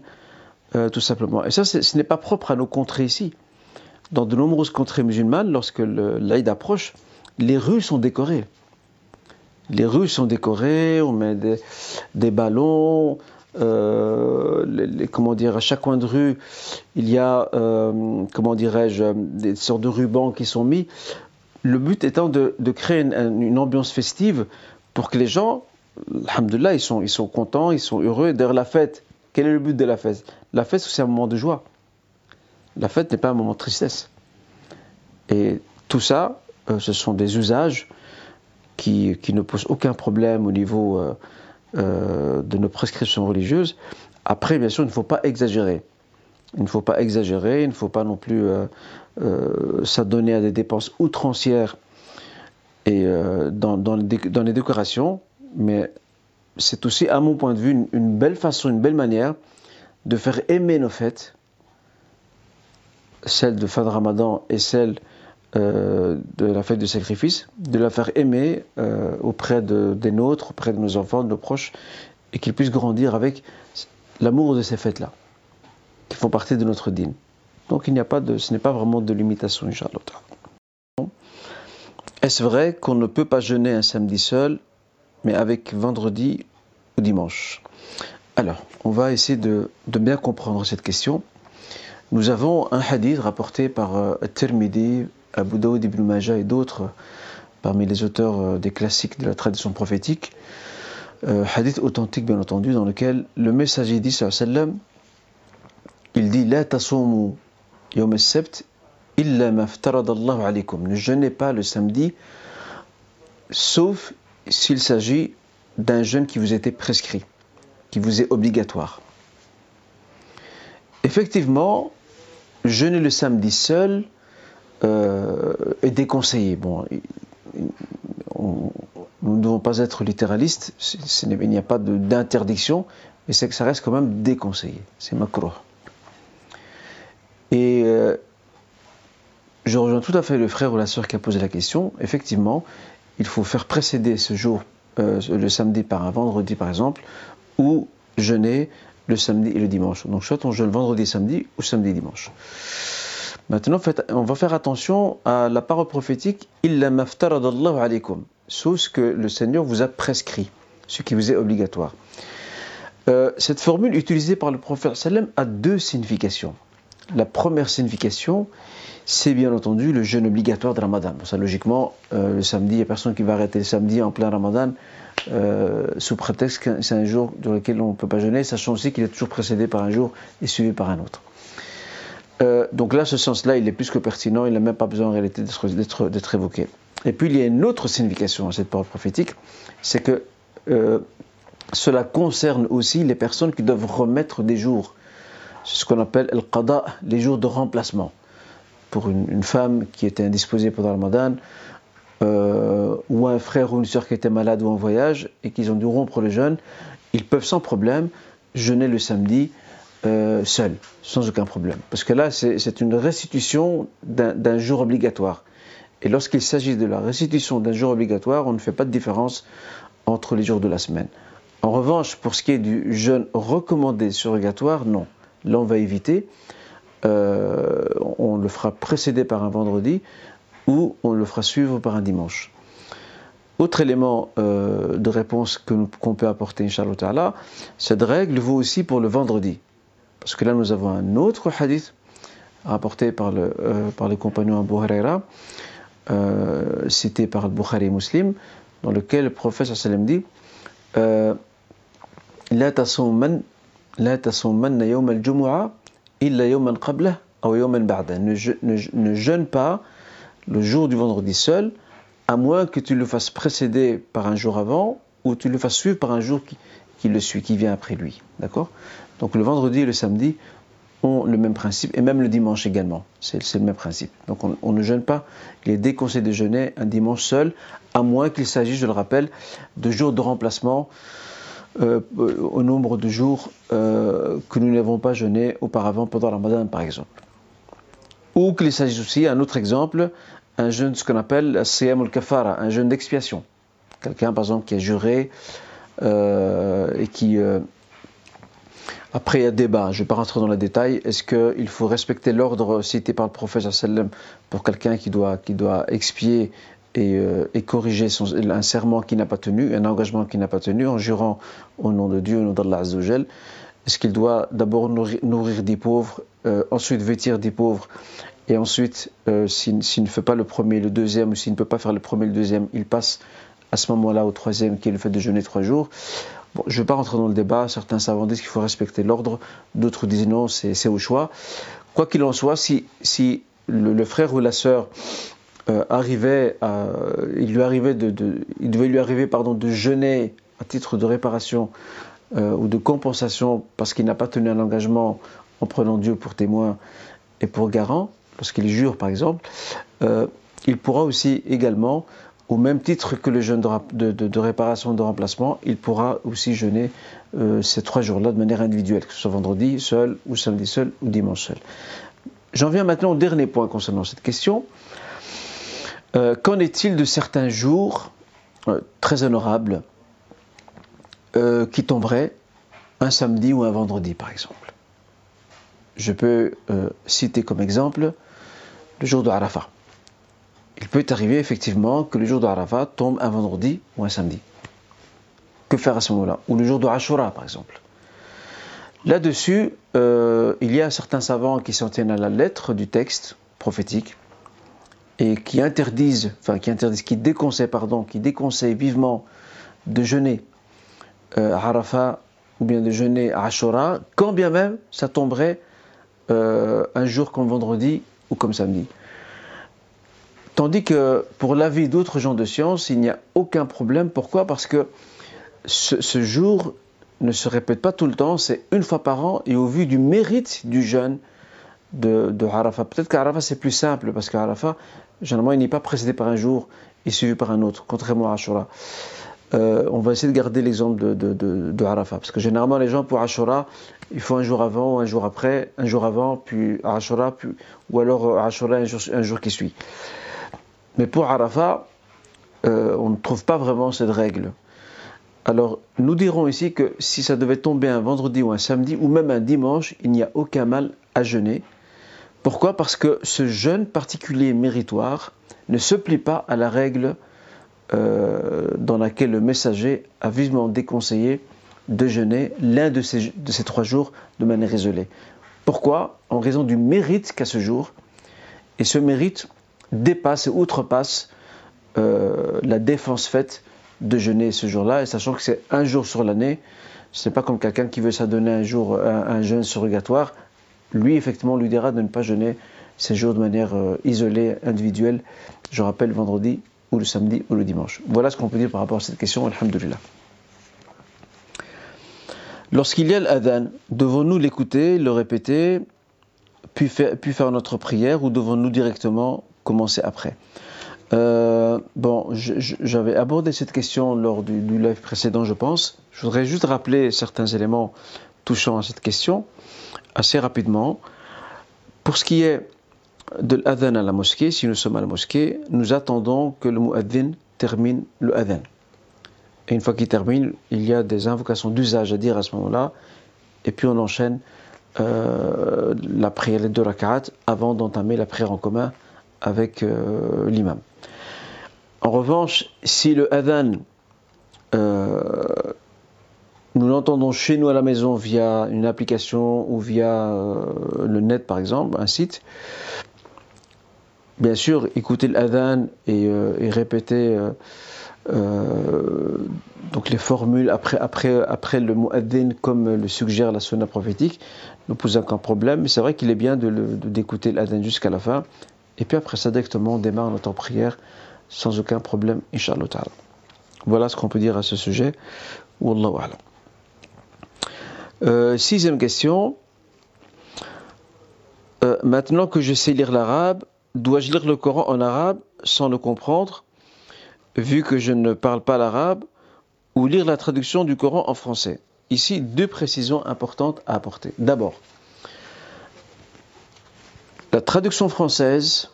euh, tout simplement. Et ça, ce n'est pas propre à nos contrées ici. Dans de nombreuses contrées musulmanes, lorsque l'Aïd approche, les rues sont décorées. Les rues sont décorées, on met des, des ballons, comment dire, à chaque coin de rue, il y a, comment dirais-je, des sortes de rubans qui sont mis. Le but étant de, créer une, ambiance festive pour que les gens, alhamdoulilah, ils sont, ils sont contents, ils sont heureux. D'ailleurs, la fête, quel est le but de la fête? La fête, c'est un moment de joie. La fête n'est pas un moment de tristesse. Et tout ça, euh, ce sont des usages qui, qui, ne posent aucun problème au niveau euh, euh, de nos prescriptions religieuses. Après, bien sûr, il ne faut pas exagérer. Il ne faut pas exagérer, il ne faut pas non plus euh, euh s'adonner à des dépenses outrancières euh, dans, les décorations, mais c'est aussi, à mon point de vue, une, belle façon, une belle manière de faire aimer nos fêtes, celle de fin de Ramadan et celle de la fête du sacrifice, de la faire aimer auprès de, des nôtres, auprès de nos enfants, de nos proches, et qu'ils puissent grandir avec l'amour de ces fêtes-là, qui font partie de notre dîne. Donc il n'y a pas de, ce n'est pas vraiment de limitation, Inch'Allah. Est-ce vrai qu'on ne peut pas jeûner un samedi seul, mais avec vendredi ou dimanche? Alors, on va essayer de, bien comprendre cette question. Nous avons un hadith rapporté par euh, Tirmidhi, Abu Daoud ibn Majah et d'autres parmi les auteurs euh, des classiques de la tradition prophétique. Euh, hadith authentique, bien entendu, dans lequel le messager dit, sallam, il dit La. Ne jeûnez pas le samedi, sauf s'il s'agit d'un jeûne qui vous était prescrit, qui vous est obligatoire. Effectivement, jeûner le samedi seul euh, est déconseillé. Bon, on, nous ne devons pas être littéralistes, il n'y a pas d'interdiction, mais c'est que ça reste quand même déconseillé. C'est macro. Et euh, je rejoins tout à fait le frère ou la sœur qui a posé la question. Effectivement, il faut faire précéder ce jour, euh, le samedi par un vendredi par exemple, ou jeûner le samedi et le dimanche. Donc soit on jeûne vendredi, samedi ou samedi, dimanche. Maintenant, on va faire attention à la parole prophétique Illa alaykum, sauf ce que le Seigneur vous a prescrit, ce qui vous est obligatoire. Euh, cette formule utilisée par le prophète sallam a deux significations. La première signification, c'est bien entendu le jeûne obligatoire de Ramadan. ça, logiquement, euh, le samedi, il n'y a personne qui va arrêter le samedi en plein Ramadan euh, sous prétexte que c'est un jour dans lequel on ne peut pas jeûner, sachant aussi qu'il est toujours précédé par un jour et suivi par un autre. donc là, ce sens-là, il est plus que pertinent, il n'a même pas besoin en réalité d'être évoqué. Et puis, il y a une autre signification à cette parole prophétique, c'est que cela concerne aussi les personnes qui doivent remettre des jours. C'est ce qu'on appelle el qada, les jours de remplacement. Pour une, femme qui était indisposée pendant le Ramadan, euh, ou un frère ou une soeur qui était malade ou en voyage et qu'ils ont dû rompre le jeûne, ils peuvent sans problème jeûner le samedi euh, seul, sans aucun problème. Parce que là, c'est une restitution d'un jour obligatoire. Et lorsqu'il s'agit de la restitution d'un jour obligatoire, on ne fait pas de différence entre les jours de la semaine. En revanche, pour ce qui est du jeûne recommandé surrogatoire, non. L'on va éviter. Euh, on le fera précéder par un vendredi ou on le fera suivre par un dimanche. Autre élément euh, de réponse qu'on peut apporter, Inch'Allah Ta'ala, cette règle vaut aussi pour le vendredi. Parce que là, nous avons un autre hadith rapporté par le, euh, par compagnon Abu Huraira, cité par le Bukhari Muslim, dans lequel le prophète sallam dit La tasumman la tasumanna yawm al-jumu'a illa yawman qablah ou yawman. Ne, ne jeûne pas le jour du vendredi seul, à moins que tu le fasses précéder par un jour avant ou tu le fasses suivre par un jour qui, qui le suit, qui vient après lui. D'accord? Donc le vendredi et le samedi ont le même principe, et même le dimanche également. C'est le même principe. Donc on, on, ne jeûne pas, il est déconseillé de jeûner un dimanche seul, à moins qu'il s'agisse, je le rappelle, de jours de remplacement euh, au nombre de jours euh, que nous n'avons pas jeûné auparavant pendant la Ramadan par exemple. Ou qu'il s'agisse aussi, un autre exemple, un jeûne, ce qu'on appelle Siyam al-Kafara, un jeûne d'expiation. Quelqu'un par exemple qui a juré euh, et qui. après, il y a débat, je ne vais pas rentrer dans les détails. Est-ce qu'il faut respecter l'ordre cité par le prophète pour quelqu'un qui doit, qui doit expier euh, et, corriger son, un serment qui n'a pas tenu, un engagement qui n'a pas tenu, en jurant au nom de Dieu, au nom d'Allah Azzawajal, est-ce qu'il doit d'abord nourrir, des pauvres, euh, ensuite vêtir des pauvres, et ensuite, euh, s'il ne fait pas le premier, le deuxième, ou s'il ne peut pas faire le premier, le deuxième, il passe à ce moment-là au troisième, qui est le fait de jeûner trois jours. Bon, je ne vais pas rentrer dans le débat, certains savants disent qu'il faut respecter l'ordre, d'autres disent non, c'est au choix. Quoi qu'il en soit, si, si le, frère ou la sœur euh, arrivait il lui arrivait de, il devait lui arriver pardon de jeûner à titre de réparation euh, ou de compensation parce qu'il n'a pas tenu un engagement en prenant Dieu pour témoin et pour garant, lorsqu'il jure par exemple, euh, il pourra aussi également, au même titre que le jeûne de, de, réparation de remplacement, il pourra aussi jeûner ces trois jours-là de manière individuelle, que ce soit vendredi seul, ou samedi seul, ou dimanche seul. J'en viens maintenant au dernier point concernant cette question. Euh, qu'en est-il de certains jours euh, très honorables euh, qui tomberaient un samedi ou un vendredi, par exemple? Je peux citer comme exemple le jour de Arafat. Il peut arriver effectivement que le jour de Arafat tombe un vendredi ou un samedi. Que faire à ce moment-là? Ou le jour de Ashura, par exemple. Là-dessus, il y a certains savants qui s'en tiennent à la lettre du texte prophétique et qui interdisent, enfin qui interdisent, qui déconseillent, pardon, qui déconseillent vivement de jeûner euh, Arafat ou bien de jeûner Ashura, quand bien même ça tomberait euh, un jour comme vendredi ou comme samedi. Tandis que pour l'avis d'autres gens de science, il n'y a aucun problème. Pourquoi? Parce que ce, ce, jour ne se répète pas tout le temps, c'est une fois par an, et au vu du mérite du jeûne, de, de Arafat. Peut-être qu'Arafat c'est plus simple parce qu'Arafat, généralement, il n'est pas précédé par un jour et suivi par un autre, contrairement à Ashura. Euh, on va essayer de garder l'exemple de, de, Arafat parce que généralement, les gens pour Ashura, il faut un jour avant, un jour après, un jour avant, puis Ashura, puis, ou alors Ashura un jour, un jour qui suit. Mais pour Arafat, euh, on ne trouve pas vraiment cette règle. Alors, nous dirons ici que si ça devait tomber un vendredi ou un samedi, ou même un dimanche, il n'y a aucun mal à jeûner Pourquoi? Parce que ce jeûne particulier méritoire ne se plie pas à la règle euh, dans laquelle le messager a vivement déconseillé de jeûner l'un de ces, trois jours de manière isolée. Pourquoi? En raison du mérite qu'a ce jour. Et ce mérite dépasse et outrepasse euh, la défense faite de jeûner ce jour-là, et sachant que c'est un jour sur l'année, ce n'est pas comme quelqu'un qui veut s'adonner un jour un, jeûne surrogatoire. Lui, effectivement, lui dira de ne pas jeûner ces jours de manière euh, isolée, individuelle. Je rappelle vendredi ou le samedi ou le dimanche. Voilà ce qu'on peut dire par rapport à cette question, alhamdulillah. Lorsqu'il y a l'adhan, devons-nous l'écouter, le répéter, puis faire, notre prière, ou devons-nous directement commencer après? Euh, bon, j'avais abordé cette question lors du, live précédent, je pense. Je voudrais juste rappeler certains éléments touchant à cette question assez rapidement. Pour ce qui est de l'adhan à la mosquée, si nous sommes à la mosquée, nous attendons que le mu'adhin termine le adhan. Et une fois qu'il termine, il y a des invocations d'usage à dire à ce moment-là, et puis on enchaîne euh, la prière de rak'at avant d'entamer la prière en commun avec euh, l'imam. En revanche, si le adhan, euh, nous l'entendons chez nous à la maison via une application ou via euh, le net par exemple, un site, bien sûr, écouter l'adhan et, euh, répéter donc les formules après, le mu'adhin comme le suggère la sunna prophétique ne pose aucun problème, mais c'est vrai qu'il est bien d'écouter de, l'adhan jusqu'à la fin, et puis après ça, directement, on démarre notre prière sans aucun problème, Inch'Allah Voilà ce qu'on peut dire à ce sujet. Wallahu a'lam. Euh, sixième question. Euh, maintenant que je sais lire l'arabe, dois-je lire le Coran en arabe sans le comprendre, vu que je ne parle pas l'arabe, ou lire la traduction du Coran en français? Ici, deux précisions importantes à apporter. D'abord, la traduction française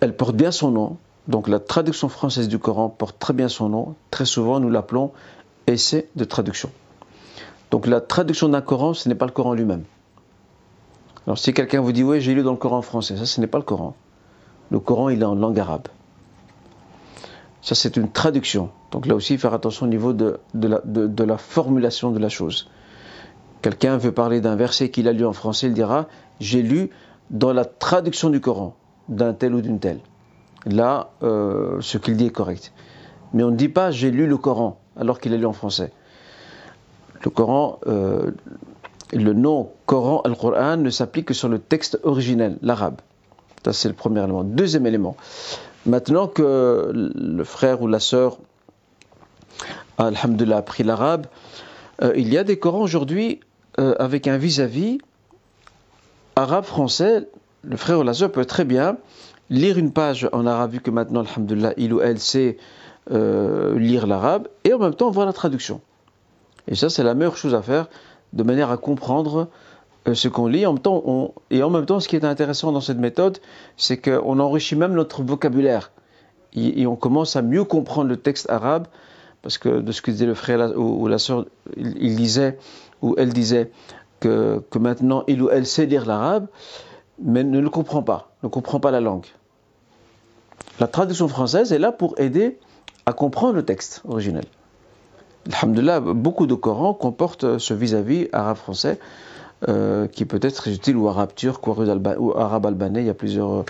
elle porte bien son nom. Donc la traduction française du Coran porte très bien son nom. Très souvent, nous l'appelons essai de traduction. Donc la traduction d'un Coran, ce n'est pas le Coran lui-même. Alors si quelqu'un vous dit, oui, j'ai lu dans le Coran français, ça, ce n'est pas le Coran. Le Coran, il est en langue arabe. Ça, c'est une traduction. Donc là aussi, faire attention au niveau de, la, formulation de la chose. Quelqu'un veut parler d'un verset qu'il a lu en français, il dira, j'ai lu dans la traduction du Coran d'un tel ou d'une telle. Là, euh, ce qu'il dit est correct. Mais on ne dit pas j'ai lu le Coran alors qu'il est lu en français. Le Coran, euh, le nom Coran, Al-Qur'an, ne s'applique que sur le texte originel, l'arabe. Ça, c'est le premier élément. Deuxième élément. Maintenant que le frère ou la sœur, Alhamdulillah, a appris l'arabe, euh, il y a des Corans aujourd'hui avec un vis-à-vis arabe-français le frère ou la soeur peut très bien lire une page en arabe, vu que maintenant, alhamdulillah, il ou elle sait euh, lire l'arabe, et en même temps voir la traduction. Et ça, c'est la meilleure chose à faire, de manière à comprendre euh, ce qu'on lit. En temps, et en même temps, ce qui est intéressant dans cette méthode, c'est qu'on enrichit même notre vocabulaire. Et, on commence à mieux comprendre le texte arabe, parce que de ce que disait le frère ou, la soeur, il, disait, ou elle disait, que, que maintenant, il ou elle sait lire l'arabe mais ne le comprend pas, ne comprend pas la langue. La traduction française est là pour aider à comprendre le texte originel. Alhamdulillah, beaucoup de Corans comportent ce vis-à-vis arabe-français euh, qui peut être utile ou arabe turc ou arabe albanais. Il y a plusieurs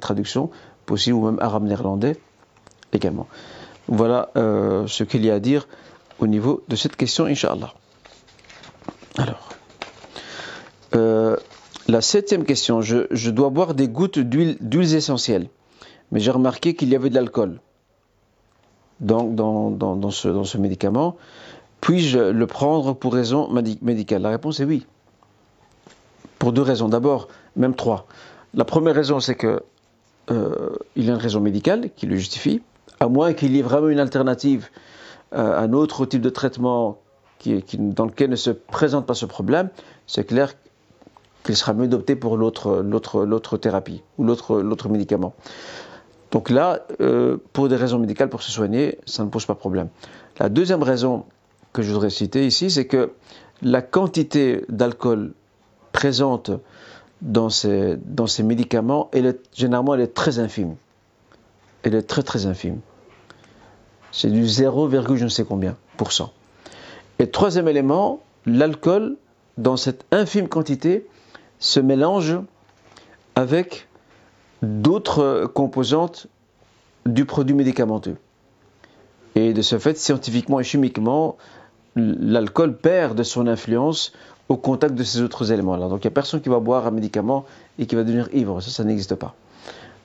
traductions possibles ou même arabe néerlandais également. Voilà euh, ce qu'il y a à dire au niveau de cette question, Inch'Allah. Alors. Euh, la septième question, je, dois boire des gouttes d'huiles essentielles, mais j'ai remarqué qu'il y avait de l'alcool dans, ce, médicament. Puis-je le prendre pour raison médicale? La réponse est oui. Pour deux raisons. D'abord, même trois. La première raison, c'est que euh, y a une raison médicale qui le justifie, à moins qu'il y ait vraiment une alternative, euh, un autre type de traitement dans lequel ne se présente pas ce problème. C'est clair qu'il sera mieux d'opter pour l'autre, thérapie ou l'autre médicament. Donc là, euh, pour des raisons médicales, pour se soigner, ça ne pose pas problème. La deuxième raison que je voudrais citer ici, c'est que la quantité d'alcool présente dans ces, dans ces médicaments, elle est, généralement, elle est très infime. Elle est très très infime. C'est du 0, je ne sais combien pour cent. Et troisième élément, l'alcool, dans cette infime quantité, se mélange avec d'autres composantes du produit médicamenteux. Et de ce fait, scientifiquement et chimiquement, l'alcool perd de son influence au contact de ces autres éléments-là. Donc il n'y a personne qui va boire un médicament et qui va devenir ivre. Ça, ça n'existe pas.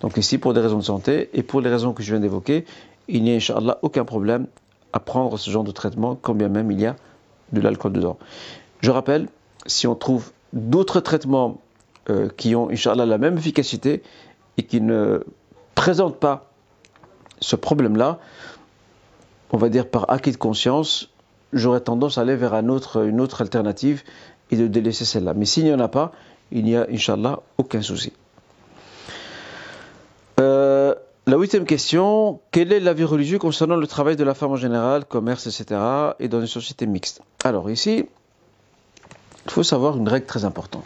Donc ici, pour des raisons de santé et pour les raisons que je viens d'évoquer, il n'y a, Inch'Allah, aucun problème à prendre ce genre de traitement, quand bien même il y a de l'alcool dedans. Je rappelle, si on trouve d'autres traitements euh, qui ont, Inch'Allah, la même efficacité et qui ne présentent pas ce problème-là, on va dire par acquis de conscience, j'aurais tendance à aller vers une autre alternative et de délaisser celle-là. Mais s'il n'y en a pas, il n'y a, Inch'Allah, aucun souci. Euh, la huitième question, quel est l'avis religieux concernant le travail de la femme en général, commerce, etc., et dans une société mixte? Alors ici, il faut savoir une règle très importante.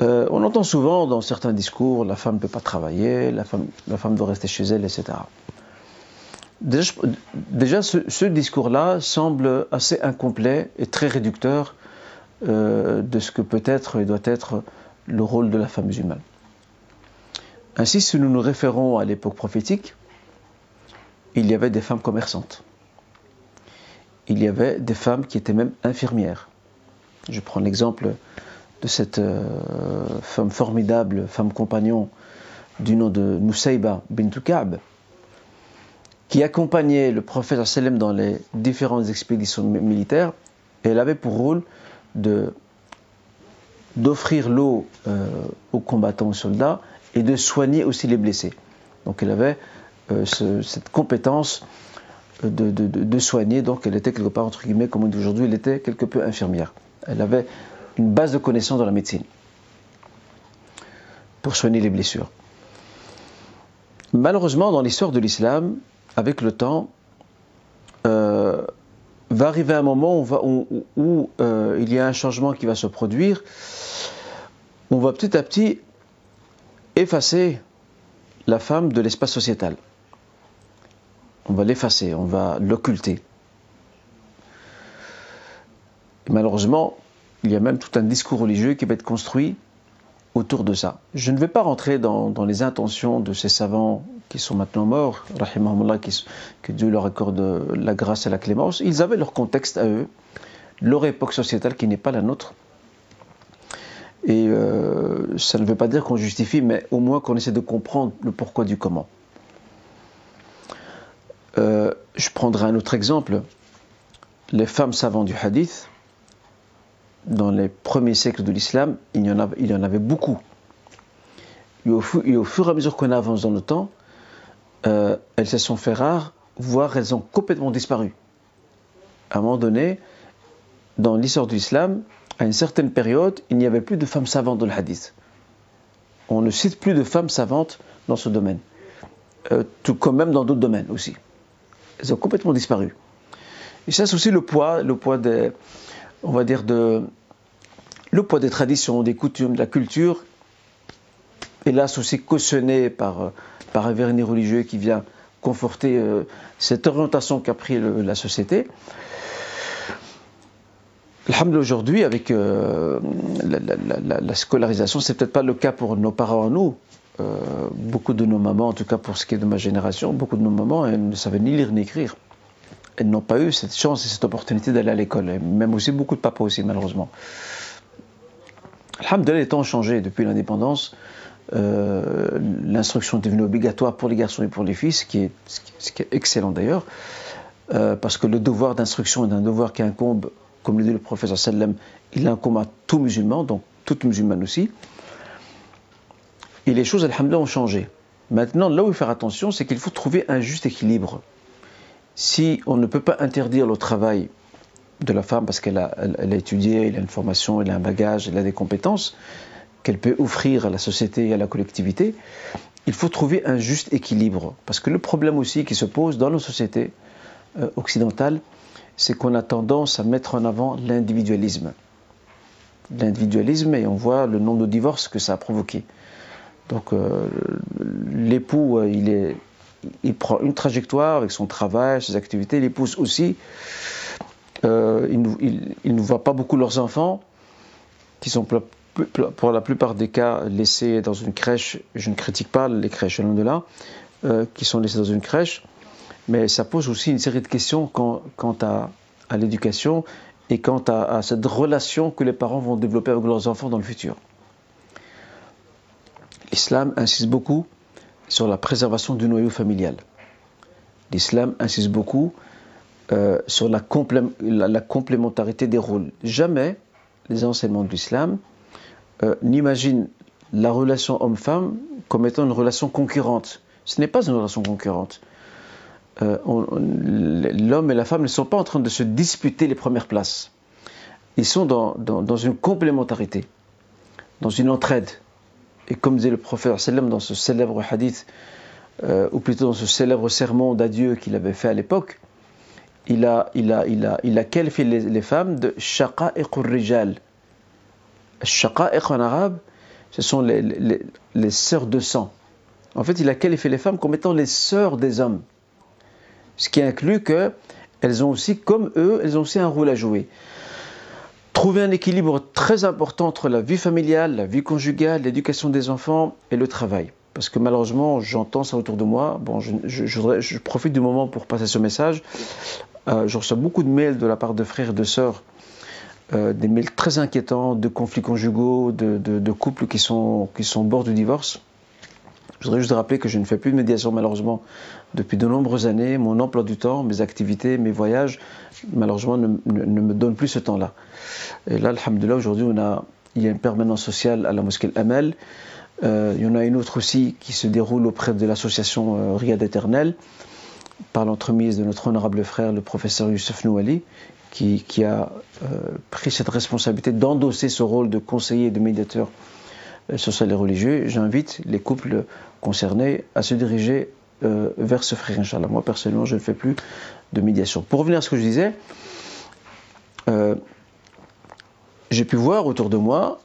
Euh, on entend souvent dans certains discours, la femme ne peut pas travailler, la femme, doit rester chez elle, etc. Déjà, ce, discours-là semble assez incomplet et très réducteur euh, de ce que peut être et doit être le rôle de la femme musulmane. Ainsi, si nous nous référons à l'époque prophétique, il y avait des femmes commerçantes. Il y avait des femmes qui étaient même infirmières. Je prends l'exemple de cette euh, femme formidable, femme compagnon du nom de Nusayba bint Ka'b, qui accompagnait le prophète sallam dans les différentes expéditions militaires, elle avait pour rôle d'offrir l'eau euh, aux combattants, aux soldats, et de soigner aussi les blessés. Donc elle avait euh, cette compétence de, de, soigner, donc elle était quelque part, entre guillemets, comme on aujourd'hui, elle était quelque peu infirmière. Elle avait une base de connaissances dans la médecine pour soigner les blessures. Malheureusement, dans l'histoire de l'islam, avec le temps, euh, va arriver un moment où, euh, il y a un changement qui va se produire. On va petit à petit effacer la femme de l'espace sociétal. On va l'effacer, on va l'occulter. Malheureusement, il y a même tout un discours religieux qui va être construit autour de ça. Je ne vais pas rentrer dans, les intentions de ces savants qui sont maintenant morts, que Dieu leur accorde la grâce et la clémence. Ils avaient leur contexte à eux, leur époque sociétale qui n'est pas la nôtre. Et euh, ça ne veut pas dire qu'on justifie, mais au moins qu'on essaie de comprendre le pourquoi du comment. Euh, je prendrai un autre exemple. Les femmes savantes du hadith, dans les premiers siècles de l'islam, il, il y en avait beaucoup. Et au, fur et à mesure qu'on avance dans le temps, euh, elles se sont fait rares, voire elles ont complètement disparu. À un moment donné, dans l'histoire de l'islam, à une certaine période, il n'y avait plus de femmes savantes dans le hadith. On ne cite plus de femmes savantes dans ce domaine. Euh, tout comme même dans d'autres domaines aussi. Elles ont complètement disparu. Et ça, c'est aussi le poids, le poids des, on va dire, le poids des traditions, des coutumes, de la culture, hélas aussi cautionné par, un vernis religieux qui vient conforter euh, cette orientation qu'a pris la société. Alhamdulillah, aujourd'hui, avec euh, la, scolarisation, c'est peut-être pas le cas pour nos parents nous. Euh, beaucoup de nos mamans, en tout cas pour ce qui est de ma génération, beaucoup de nos mamans, ne savaient ni lire ni écrire elles n'ont pas eu cette chance et cette opportunité d'aller à l'école. même aussi beaucoup de papas aussi, malheureusement. Alhamdulillah, les temps ont changé depuis l'indépendance. Euh, l'instruction est devenue obligatoire pour les garçons et pour les filles, ce qui est, ce qui est excellent d'ailleurs, euh, parce que le devoir d'instruction est un devoir qui incombe, comme le dit le professeur Sallam, il incombe à tout musulman, donc toute musulmane aussi. Et les choses, alhamdulillah, ont changé. Maintenant, là où il faut faire attention, c'est qu'il faut trouver un juste équilibre si on ne peut pas interdire le travail de la femme parce qu'elle a, étudié, elle a une formation, elle a un bagage, elle a des compétences qu'elle peut offrir à la société et à la collectivité, il faut trouver un juste équilibre. Parce que le problème aussi qui se pose dans nos sociétés euh, occidentales, c'est qu'on a tendance à mettre en avant l'individualisme. l'individualisme et on voit le nombre de divorces que ça a provoqué. Donc euh, l'époux, euh, il, est, il prend une trajectoire avec son travail, ses activités, l'épouse aussi. Euh, ils, ne voient pas beaucoup leurs enfants, qui sont pour la plupart des cas laissés dans une crèche. Je ne critique pas les crèches, loin de là, qui sont laissés dans une crèche. Mais ça pose aussi une série de questions quant, à l'éducation et quant à, cette relation que les parents vont développer avec leurs enfants dans le futur. L'islam insiste beaucoup sur la préservation du noyau familial. L'islam insiste beaucoup euh, sur la, complémentarité des rôles. Jamais les enseignements de l'islam euh, n'imaginent la relation homme-femme comme étant une relation concurrente. Ce n'est pas une relation concurrente. Euh, l'homme et la femme ne sont pas en train de se disputer les premières places. Ils sont dans, une complémentarité, dans une entraide. Et comme disait le prophète dans ce célèbre hadith, euh, ou plutôt dans ce célèbre sermon d'adieu qu'il avait fait à l'époque, il a, il a, il a, il a qualifié les, femmes de shaqa'iq rijal. Shaqa'iq en arabe, ce sont les, les, sœurs de sang. En fait, il a qualifié les femmes comme étant les sœurs des hommes. Ce qui inclut qu'elles ont aussi, comme eux, elles ont aussi un rôle à jouer. Trouver un équilibre très important entre la vie familiale, la vie conjugale, l'éducation des enfants et le travail. Parce que malheureusement, j'entends ça autour de moi. Bon, je, profite du moment pour passer ce message. Euh, je reçois beaucoup de mails de la part de frères et de sœurs, euh, des mails très inquiétants de conflits conjugaux, de, de, couples qui sont, qui sont au bord du divorce. Je voudrais juste rappeler que je ne fais plus de médiation malheureusement depuis de nombreuses années. Mon emploi du temps, mes activités, mes voyages, malheureusement ne, me donnent plus ce temps-là. Et là, alhamdoulilah, aujourd'hui, on a, il y a une permanence sociale à la mosquée Amel. Euh, il y en a une autre aussi qui se déroule auprès de l'association euh, Riyad Éternel, par l'entremise de notre honorable frère, le professeur Youssef Nouali, qui, a euh, pris cette responsabilité d'endosser ce rôle de conseiller et de médiateur social et religieux. J'invite les couples concernés à se diriger euh, vers ce frère, Inch'Allah. Moi, personnellement, je ne fais plus de médiation. Pour revenir à ce que je disais, euh, j'ai pu voir autour de moi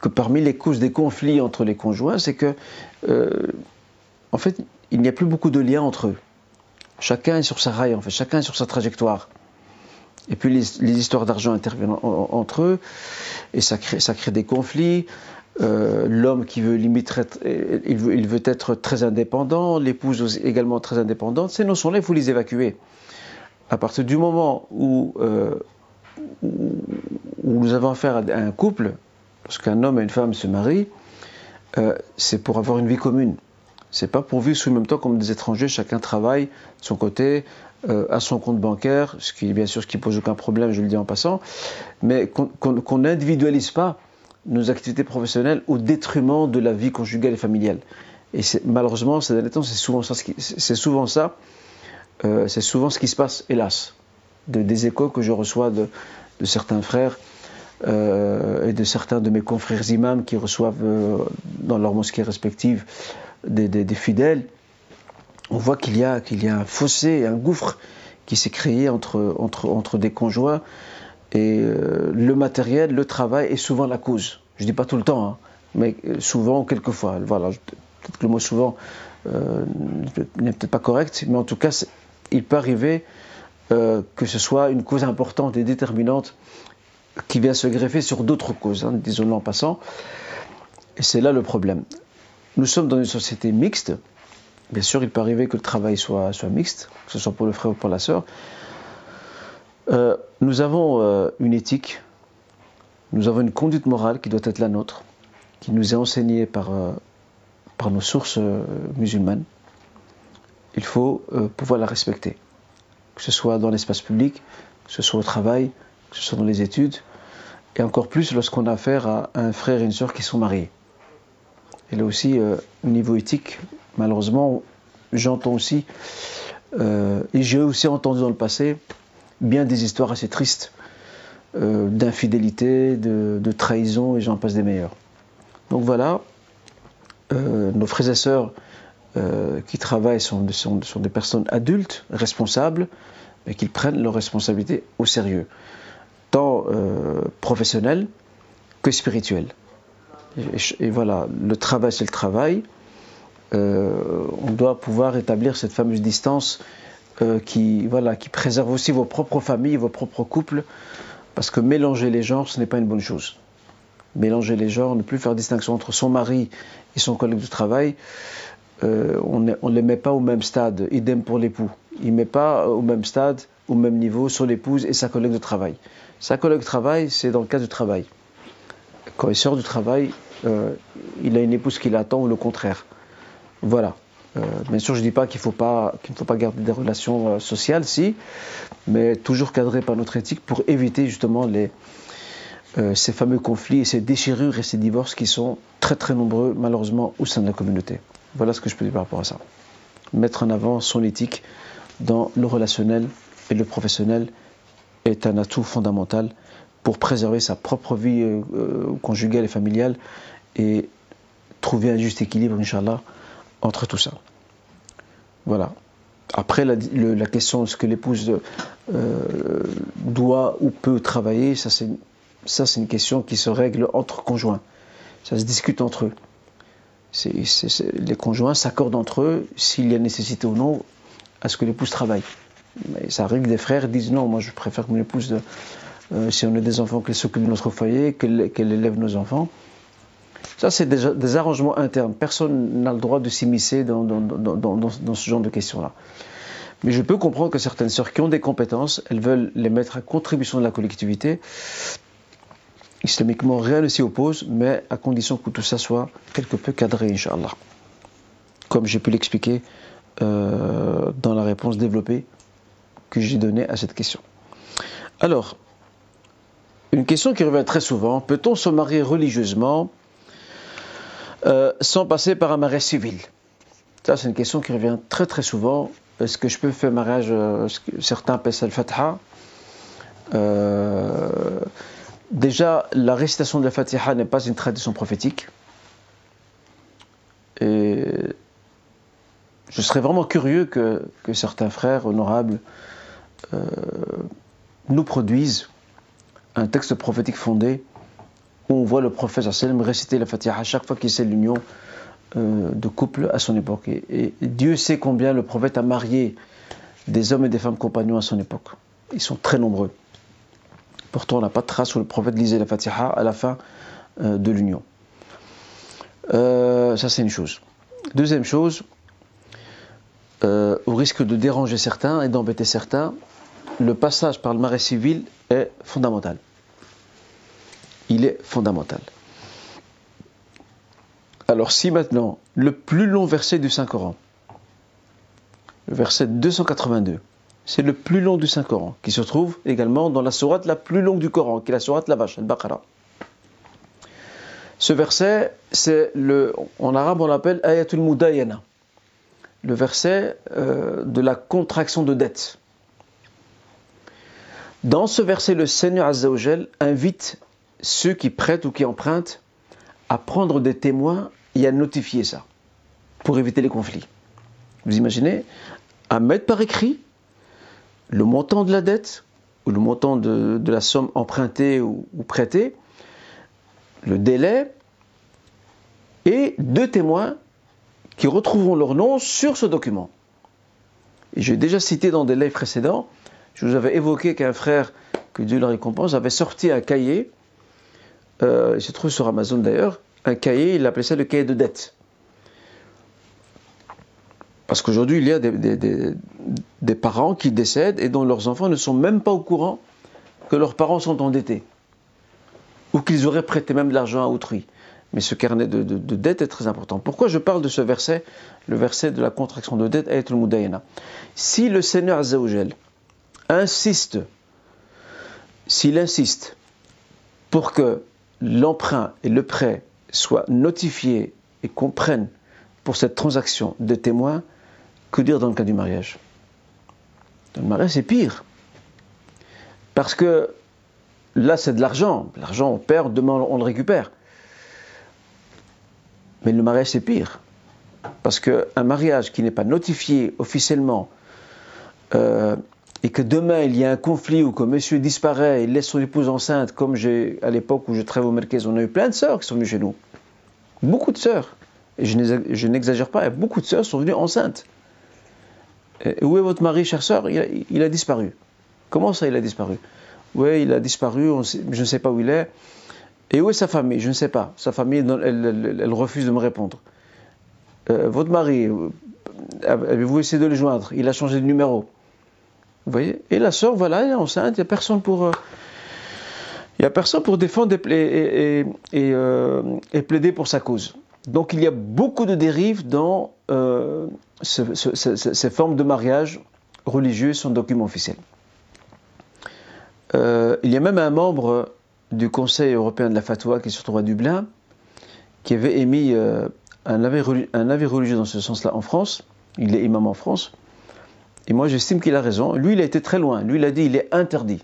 que parmi les causes des conflits entre les conjoints, c'est que, euh, en fait, il n'y a plus beaucoup de liens entre eux. Chacun est sur sa raille, en fait, chacun est sur sa trajectoire. Et puis les, histoires d'argent interviennent entre eux, et ça crée, des conflits. Euh, l'homme qui il veut, il veut, être très indépendant, l'épouse également très indépendante, ces notions-là, il faut les évacuer. À partir du moment où, euh, nous avons affaire à un couple, lorsqu'un homme et une femme se marient, euh, c'est pour avoir une vie commune. C'est pas pour vivre sous le même temps comme des étrangers, chacun travaille de son côté, à son compte bancaire, ce qui est bien sûr ce qui pose aucun problème, je le dis en passant, mais qu'on n'individualise pas nos activités professionnelles au détriment de la vie conjugale et familiale. Et malheureusement, ces derniers temps, c'est souvent ça, c'est souvent ça, euh, c'est souvent ce qui se passe, hélas, de, des échos que je reçois de, certains frères euh, et de certains de mes confrères imams qui reçoivent euh, dans leurs mosquées respectives des fidèles. On voit qu'il y a y a un fossé, un gouffre qui s'est créé entre des conjoints et euh, le matériel, le travail est souvent la cause. Je ne dis pas tout le temps, hein, mais euh, souvent, quelquefois. Voilà, peut-être que le mot souvent euh, n'est peut-être pas correct, mais en tout cas, il peut arriver que ce soit une cause importante et déterminante qui vient se greffer sur d'autres causes, hein, disons-le en passant. Et c'est là le problème. Nous sommes dans une société mixte. Bien sûr, il peut arriver que le travail soit, mixte, que ce soit pour le frère ou pour la sœur. Euh, nous avons euh, une éthique, nous avons une conduite morale qui doit être la nôtre, qui nous est enseignée par, euh, par nos sources musulmanes. Il faut pouvoir la respecter, que ce soit dans l'espace public, que ce soit au travail, que ce soit dans les études, et encore plus lorsqu'on a affaire à un frère et une sœur qui sont mariés. Et là aussi, au niveau éthique, malheureusement, j'entends aussi, et j'ai aussi entendu dans le passé, bien des histoires assez tristes euh, d'infidélité, de, trahison et j'en passe des meilleurs. Donc voilà, euh, nos frères et sœurs euh, qui travaillent sont, des personnes adultes, responsables, mais qu'ils prennent leurs responsabilités au sérieux. tant professionnel que spirituel. Et, voilà, le travail c'est le travail. On doit pouvoir établir cette fameuse distance qui, voilà, qui préserve aussi vos propres familles, vos propres couples, parce que mélanger les genres, ce n'est pas une bonne chose. Mélanger les genres, ne plus faire distinction entre son mari et son collègue de travail, euh, on ne les met pas au même stade. Idem pour l'époux. Il ne met pas au même stade, au même niveau, son épouse et sa collègue de travail. Sa collègue de travail, c'est dans le cas du travail. Quand il sort du travail, euh, il a une épouse qui l'attend ou le contraire. Voilà. Euh, bien sûr, je ne dis pas qu'il ne faut pas garder des relations euh, sociales, si, mais toujours cadré par notre éthique pour éviter justement les, euh, ces fameux conflits et ces déchirures et ces divorces qui sont très très nombreux malheureusement au sein de la communauté. Voilà ce que je peux dire par rapport à ça. Mettre en avant son éthique dans le relationnel et le professionnel est un atout fondamental pour préserver sa propre vie conjugale et familiale et trouver un juste équilibre, Inch'Allah, entre tout ça. Voilà. Après, la, question de ce que l'épouse euh, doit ou peut travailler, ça c'est, une question qui se règle entre conjoints. Ça se discute entre eux. les conjoints s'accordent entre eux s'il y a nécessité ou non à ce que l'épouse travaille. Mais ça arrive des frères disent non, moi je préfère que mon épouse, euh, si on a des enfants, qu'elle s'occupe de notre foyer, qu'elle élève nos enfants. Ça, c'est des, arrangements internes. Personne n'a le droit de s'immiscer dans, ce genre de questions-là. Mais je peux comprendre que certaines sœurs qui ont des compétences, elles veulent les mettre à contribution de la collectivité. Islamiquement, rien ne s'y oppose, mais à condition que tout ça soit quelque peu cadré, Inch'Allah. Comme j'ai pu l'expliquer euh, dans la réponse développée que j'ai donnée à cette question. Alors, une question qui revient très souvent, peut-on se marier religieusement euh, sans passer par un mariage civil Ça, c'est une question qui revient très très souvent. Est-ce que je peux faire mariage euh, Certains appellent ça le fatha. Euh, déjà, la récitation de la fatiha n'est pas une tradition prophétique. Et je serais vraiment curieux que, certains frères honorables nous produisent un texte prophétique fondé où on voit le prophète sallam réciter la Fatiha à chaque fois qu'il sait l'union euh, de couple à son époque. Et, Dieu sait combien le prophète a marié des hommes et des femmes compagnons à son époque. Ils sont très nombreux. Pourtant, on n'a pas de trace où le prophète lisait la Fatiha à la fin euh, de l'union. Euh, ça, c'est une chose. Deuxième chose, au risque de déranger certains et d'embêter certains, le passage par le marais civil est fondamental il est fondamental. Alors si maintenant le plus long verset du Saint-Coran, le verset 282, c'est le plus long du Saint-Coran, qui se trouve également dans la sourate la plus longue du Coran, qui est la sourate la vache, al-Baqarah. Ce verset, c'est le, en arabe on l'appelle Ayatul Mudayana, le verset euh, de la contraction de dette. Dans ce verset, le Seigneur Azzawajal invite ceux qui prêtent ou qui empruntent à prendre des témoins et à notifier ça pour éviter les conflits. Vous imaginez À mettre par écrit le montant de la dette ou le montant de, la somme empruntée ou, prêtée, le délai et deux témoins qui retrouveront leur nom sur ce document. J'ai déjà cité dans des livres précédents, je vous avais évoqué qu'un frère, que Dieu le récompense, avait sorti un cahier euh, il se trouve sur Amazon d'ailleurs, un cahier, il appelait ça le cahier de dette. Parce qu'aujourd'hui, il y a des, parents qui décèdent et dont leurs enfants ne sont même pas au courant que leurs parents sont endettés. Ou qu'ils auraient prêté même de l'argent à autrui. Mais ce carnet de, dette est très important. Pourquoi je parle de ce verset, le verset de la contraction de dette, Ayatul Mudayana Si le Seigneur Azzawajal insiste, s'il insiste pour que l'emprunt et le prêt soient notifiés et comprennent pour cette transaction de témoins, que dire dans le cas du mariage? Dans le mariage, c'est pire. Parce que là, c'est de l'argent. L'argent, on perd, demain, on le récupère. Mais le mariage, c'est pire. Parce qu'un mariage qui n'est pas notifié officiellement, euh, et que demain il y a un conflit ou que monsieur disparaît et laisse son épouse enceinte, comme j'ai à l'époque où je travaillais au Merkez, on a eu plein de sœurs qui sont venues chez nous. Beaucoup de sœurs. Et je n'exagère pas, beaucoup de sœurs sont venues enceintes. Et où est votre mari, chère sœur? Il a, disparu. Comment ça, il a disparu? Oui, il a disparu, je ne sais pas où il est. Et où est sa famille? Je ne sais pas. Sa famille, elle, refuse de me répondre. Euh, votre mari, euh, avez-vous essayé de le joindre? Il a changé de numéro. Vous voyez Et la sœur, voilà, elle est enceinte, il n'y a personne pour. Euh, il a personne pour défendre et, et, plaider pour sa cause. Donc il y a beaucoup de dérives dans ces formes de mariage religieux sans document officiel. il y a même un membre du Conseil européen de la fatwa qui se trouve à Dublin, qui avait émis euh, un, avis, religieux dans ce sens-là en France. Il est imam en France. Et moi, j'estime qu'il a raison. Lui, il a été très loin. Lui, il a dit il est interdit.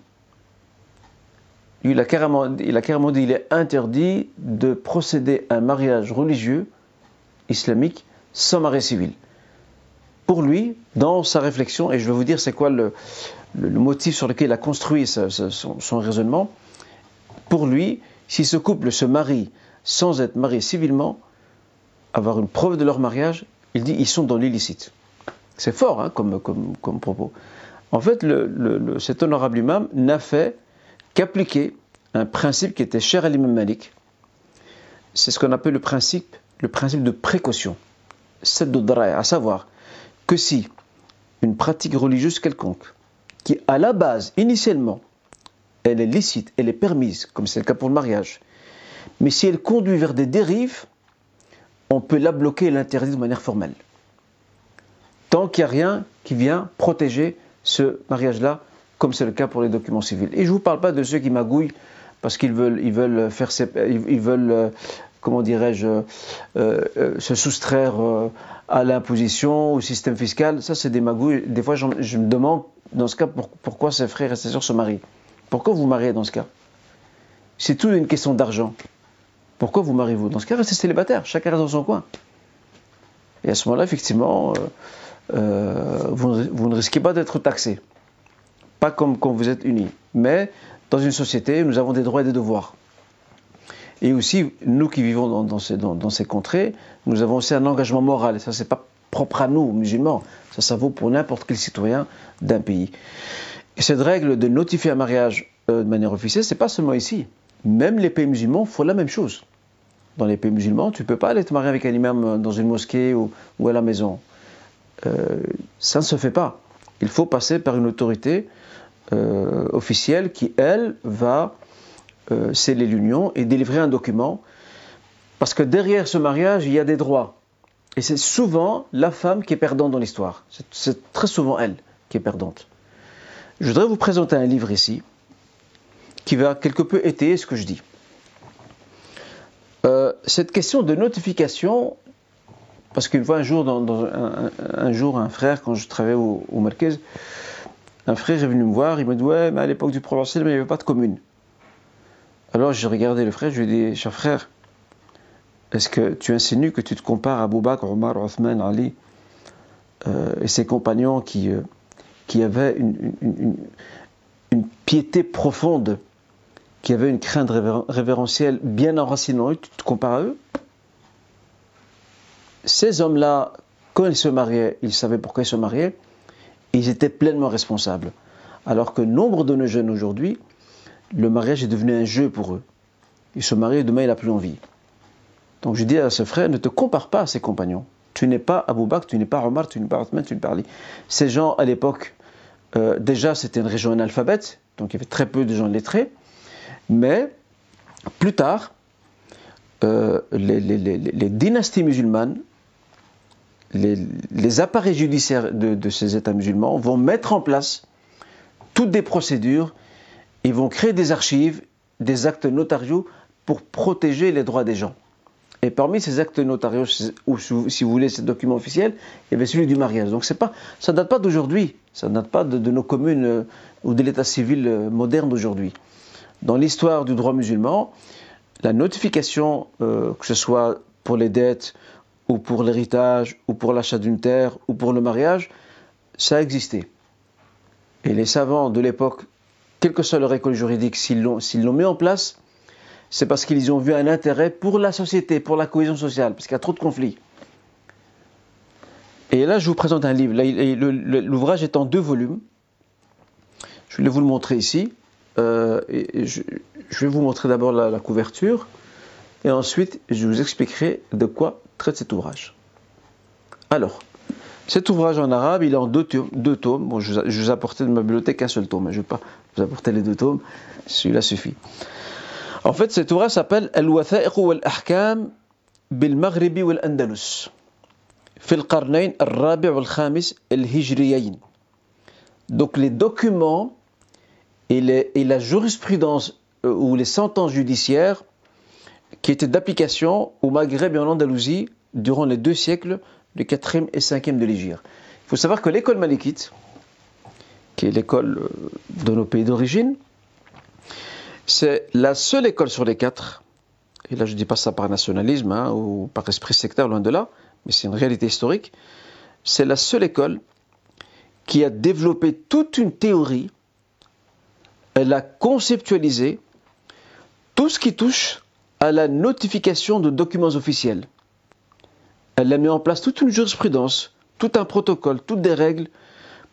Lui, il a carrément, dit il est interdit de procéder à un mariage religieux islamique sans mariage civil. Pour lui, dans sa réflexion, et je vais vous dire c'est quoi le, motif sur lequel il a construit son raisonnement, pour lui, si ce couple se marie sans être marié civilement, avoir une preuve de leur mariage, il dit ils sont dans l'illicite. C'est fort hein, comme, propos. En fait, cet honorable imam n'a fait qu'appliquer un principe qui était cher à l'imam Malik. C'est ce qu'on appelle le principe, le principe de précaution. C'est à savoir que si une pratique religieuse quelconque, qui à la base, initialement, elle est licite, elle est permise, comme c'est le cas pour le mariage. Mais si elle conduit vers des dérives, on peut la bloquer et l'interdire de manière formelle. Tant qu'il n'y a rien qui vient protéger ce mariage-là, comme c'est le cas pour les documents civils. Et je ne vous parle pas de ceux qui magouillent parce qu'ils veulent, ils veulent faire, ils veulent, euh, comment dirais-je, euh, euh, se soustraire à l'imposition, au système fiscal. Ça, c'est des magouilles. Des fois, je, me demande, dans ce cas, pourquoi ces frères et ces sœurs se marient? Pourquoi vous mariez dans ce cas? C'est tout une question d'argent. Pourquoi vous mariez-vous? Dans ce cas, restez célibataire, chacun reste dans son coin. Et à ce moment-là, effectivement, euh, vous, ne risquez pas d'être taxé. Pas comme quand vous êtes unis. Mais dans une société, nous avons des droits et des devoirs. Et aussi, nous qui vivons dans, ces, contrées, nous avons aussi un engagement moral. Et ça, n'est pas propre à nous, musulmans. Ça, ça vaut pour n'importe quel citoyen d'un pays. Et cette règle de notifier un mariage euh, de manière officielle, c'est pas seulement ici. Même les pays musulmans font la même chose. Dans les pays musulmans, tu ne peux pas aller te marier avec un imam dans une mosquée ou, à la maison. Euh, ça ne se fait pas. Il faut passer par une autorité euh, officielle qui, elle, va sceller l'union et délivrer un document. Parce que derrière ce mariage, il y a des droits. Et c'est souvent la femme qui est perdante dans l'histoire. C'est très souvent elle qui est perdante. Je voudrais vous présenter un livre ici qui va quelque peu étayer ce que je dis. Euh, cette question de notification, parce qu'une fois un jour, un, jour, un frère, quand je travaillais au, au un frère est venu me voir, il m'a dit Ouais, mais à l'époque du provincial, il n'y avait pas de commune. Alors j'ai regardé le frère, je lui ai dit Cher frère, est-ce que tu insinues que tu te compares à Bakr, Omar, Othman, Ali euh, et ses compagnons qui. Euh, avait une, piété profonde, qui avait une crainte révérentielle bien enracinée, tu te compares à eux? Ces hommes-là, quand ils se mariaient, ils savaient pourquoi ils se mariaient, et ils étaient pleinement responsables. Alors que nombre de nos jeunes aujourd'hui, le mariage est devenu un jeu pour eux. Ils se marient, demain il n'a plus envie. Donc je dis à ce frère, ne te compare pas à ses compagnons. Tu n'es pas Abou Bakr, tu n'es pas Omar, tu n'es pas Othman, tu n'es pas Ali. Ces gens, à l'époque, euh, déjà c'était une région analphabète, donc il y avait très peu de gens lettrés, mais plus tard, euh, les, dynasties musulmanes, les, appareils judiciaires de, ces États musulmans vont mettre en place toutes des procédures, ils vont créer des archives, des actes notariaux pour protéger les droits des gens. Et parmi ces actes notariaux, ou si vous voulez, ces documents officiels, il y avait celui du mariage. Donc pas, ça ne date pas d'aujourd'hui, ça ne date pas de, nos communes euh, ou de l'état civil euh, moderne d'aujourd'hui. Dans l'histoire du droit musulman, la notification, euh, que ce soit pour les dettes, ou pour l'héritage, ou pour l'achat d'une terre, ou pour le mariage, ça a existé. Et les savants de l'époque, quelle que soit leur école juridique, s'ils l'ont, mis en place, c'est parce qu'ils ont vu un intérêt pour la société, pour la cohésion sociale, parce qu'il y a trop de conflits. Et là, je vous présente un livre. L'ouvrage est en deux volumes. Je vais vous le montrer ici. Euh, je, vais vous montrer d'abord la, couverture. Et ensuite, je vous expliquerai de quoi traite cet ouvrage. Alors, cet ouvrage en arabe, il est en deux, tomes. Bon, je, vous ai apporté de ma bibliothèque un seul tome. Je ne vais pas vous apporter les deux tomes. Celui-là suffit. En fait, cet ouvrage s'appelle Al-Watha'iq wal-Ahkam bil-Maghribi wal-Andalus. Donc les documents et, la jurisprudence euh, ou les sentences judiciaires qui étaient d'application au Maghreb et en Andalousie durant les deux siècles du 4e et 5e de l'Égypte. Il faut savoir que l'école malikite, qui est l'école euh, de nos pays d'origine, c'est la seule école sur les quatre, et là je ne dis pas ça par nationalisme hein, ou par esprit sectaire, loin de là, mais c'est une réalité historique, c'est la seule école qui a développé toute une théorie, elle a conceptualisé tout ce qui touche à la notification de documents officiels. Elle a mis en place toute une jurisprudence, tout un protocole, toutes des règles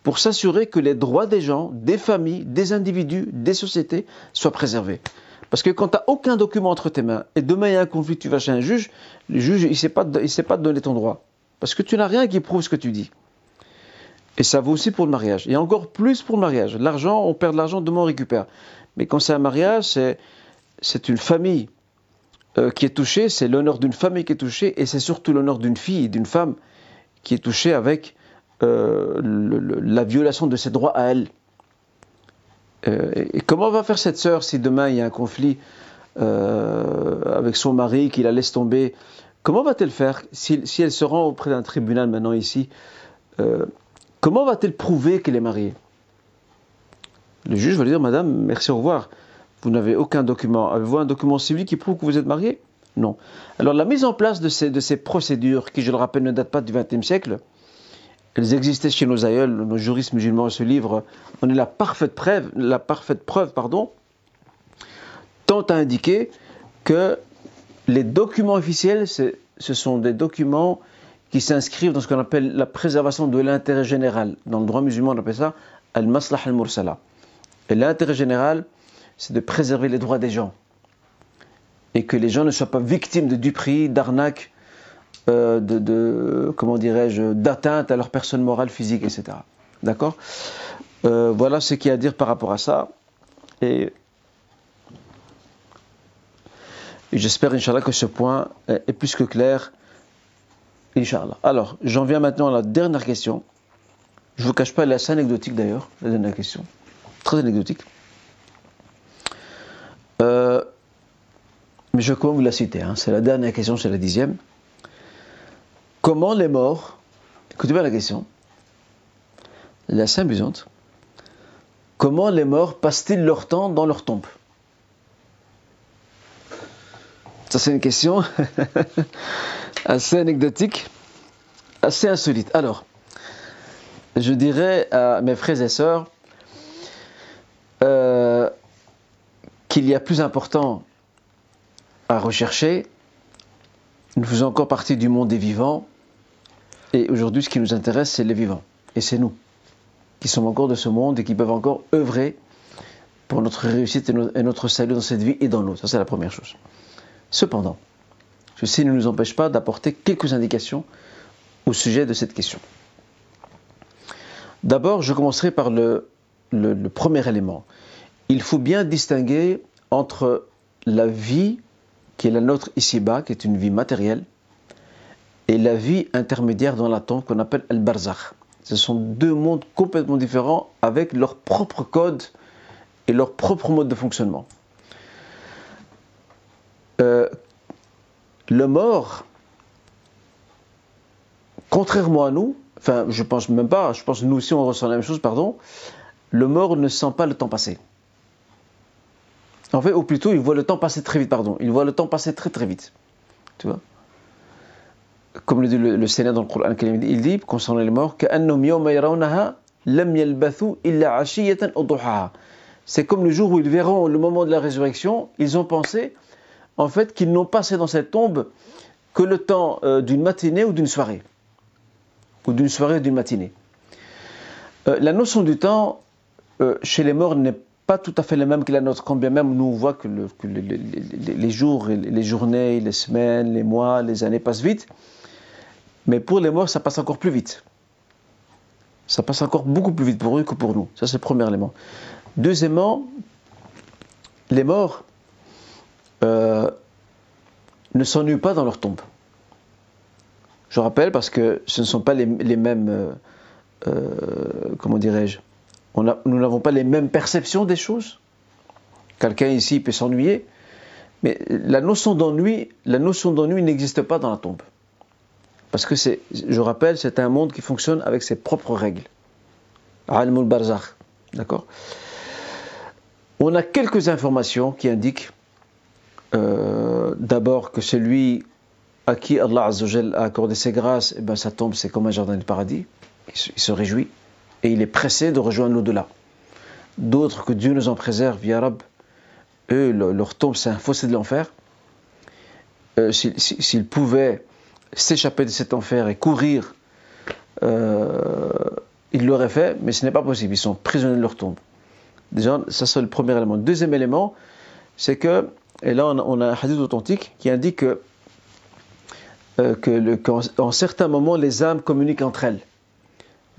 pour s'assurer que les droits des gens, des familles, des individus, des sociétés soient préservés. Parce que quand tu n'as aucun document entre tes mains et demain il y a un conflit, tu vas chez un juge, le juge ne sait, pas, sait pas te donner ton droit. Parce que tu n'as rien qui prouve ce que tu dis. Et ça vaut aussi pour le mariage. Et encore plus pour le mariage. L'argent, on perd de l'argent, demain on récupère. Mais quand c'est un mariage, c'est une famille euh, qui est touchée, c'est l'honneur d'une famille qui est touchée, et c'est surtout l'honneur d'une fille, d'une femme qui est touchée avec euh, la violation de ses droits à elle. Euh, et comment va faire cette sœur si demain il y a un conflit avec son mari, qui la laisse tomber? Comment va-t-elle faire si, elle se rend auprès d'un tribunal maintenant ici Comment va-t-elle prouver qu'elle est mariée? Le juge va lui dire Madame, merci, au revoir. Vous n'avez aucun document. Avez-vous un document civil qui prouve que vous êtes mariée Non. Alors la mise en place de ces, de ces procédures, qui je le rappelle ne datent pas du XXe siècle, elles existaient chez nos aïeuls, nos juristes musulmans, ce livre on est la parfaite preuve, la parfaite preuve pardon, tend à indiquer que les documents officiels, ce sont des documents qui s'inscrivent dans ce qu'on appelle la préservation de l'intérêt général. Dans le droit musulman, on appelle ça al-maslah al-mursala. Et l'intérêt général, c'est de préserver les droits des gens. Et que les gens ne soient pas victimes de duperies, d'arnaques, euh, de, comment dirais-je, d'atteinte à leur personne morale, physique, etc. D'accord? Euh, Voilà ce qu'il y a à dire par rapport à ça. Et, j'espère, Inch'Allah, que ce point est, plus que clair. Inch'Allah. Alors, j'en viens maintenant à la dernière question. Je ne vous cache pas, elle est assez anecdotique d'ailleurs, la dernière question. Très anecdotique. Euh, mais je même vous la citer. Hein. C'est la dernière question, c'est la dixième. Comment les morts, écoutez bien la question, la assez amusante, comment les morts passent-ils leur temps dans leur tombe? Ça c'est une question assez anecdotique, assez insolite. Alors, je dirais à mes frères et sœurs qu'il y a plus important à rechercher. Nous faisons encore partie du monde des vivants et aujourd'hui, ce qui nous intéresse, c'est les vivants. Et c'est nous, qui sommes encore de ce monde et qui peuvent encore œuvrer pour notre réussite et notre salut dans cette vie et dans l'autre. Ça, c'est la première chose. Cependant, ceci ne nous empêche pas d'apporter quelques indications au sujet de cette question. D'abord, je commencerai par le, le premier élément. Il faut bien distinguer entre la vie qui est la nôtre ici-bas, qui est une vie matérielle, et la vie intermédiaire dans l'attente qu'on appelle El Barzakh. Ce sont deux mondes complètement différents avec leur propre code et leur propre mode de fonctionnement. Euh, le mort, contrairement à nous, enfin je pense même pas, je pense nous aussi on ressent la même chose, pardon, le mort ne sent pas le temps passer. En fait, ou plutôt, il voit le temps passer très vite, pardon. Il voit le temps passer très très vite. Tu vois comme le dit le, Seigneur dans le Coran, il dit concernant les morts, C'est comme le jour où ils verront le moment de la résurrection, ils ont pensé en fait qu'ils n'ont passé dans cette tombe que le temps euh, d'une matinée ou d'une soirée. Ou d'une soirée ou d'une matinée. Euh, la notion du temps euh, chez les morts n'est pas tout à fait la même que la nôtre, quand bien même nous on voit que, les, jours, les journées, les semaines, les mois, les années passent vite. Mais pour les morts, ça passe encore plus vite. Ça passe encore beaucoup plus vite pour eux que pour nous. Ça, c'est le premier élément. Deuxièmement, les morts euh, ne s'ennuient pas dans leur tombe. Je rappelle parce que ce ne sont pas les, mêmes, euh, euh, comment dirais-je, nous n'avons pas les mêmes perceptions des choses. Quelqu'un ici peut s'ennuyer, mais la notion d'ennui, n'existe pas dans la tombe. Parce que c'est, je rappelle, c'est un monde qui fonctionne avec ses propres règles. Al barzakh. D'accord? On a quelques informations qui indiquent euh, d'abord que celui à qui Allah a accordé ses grâces, eh ben, sa tombe c'est comme un jardin de paradis. Il se, réjouit et il est pressé de rejoindre l'au-delà. D'autres que Dieu nous en préserve, Ya Rab, eux, leur tombe c'est un fossé de l'enfer. Euh, s'ils pouvaient s'échapper de cet enfer et courir, euh, ils l'auraient fait, mais ce n'est pas possible. Ils sont prisonniers de leur tombe. Déjà, ça c'est le premier élément. deuxième élément, c'est que, et là on a, un hadith authentique qui indique que, euh, qu'en certains moments les âmes communiquent entre elles.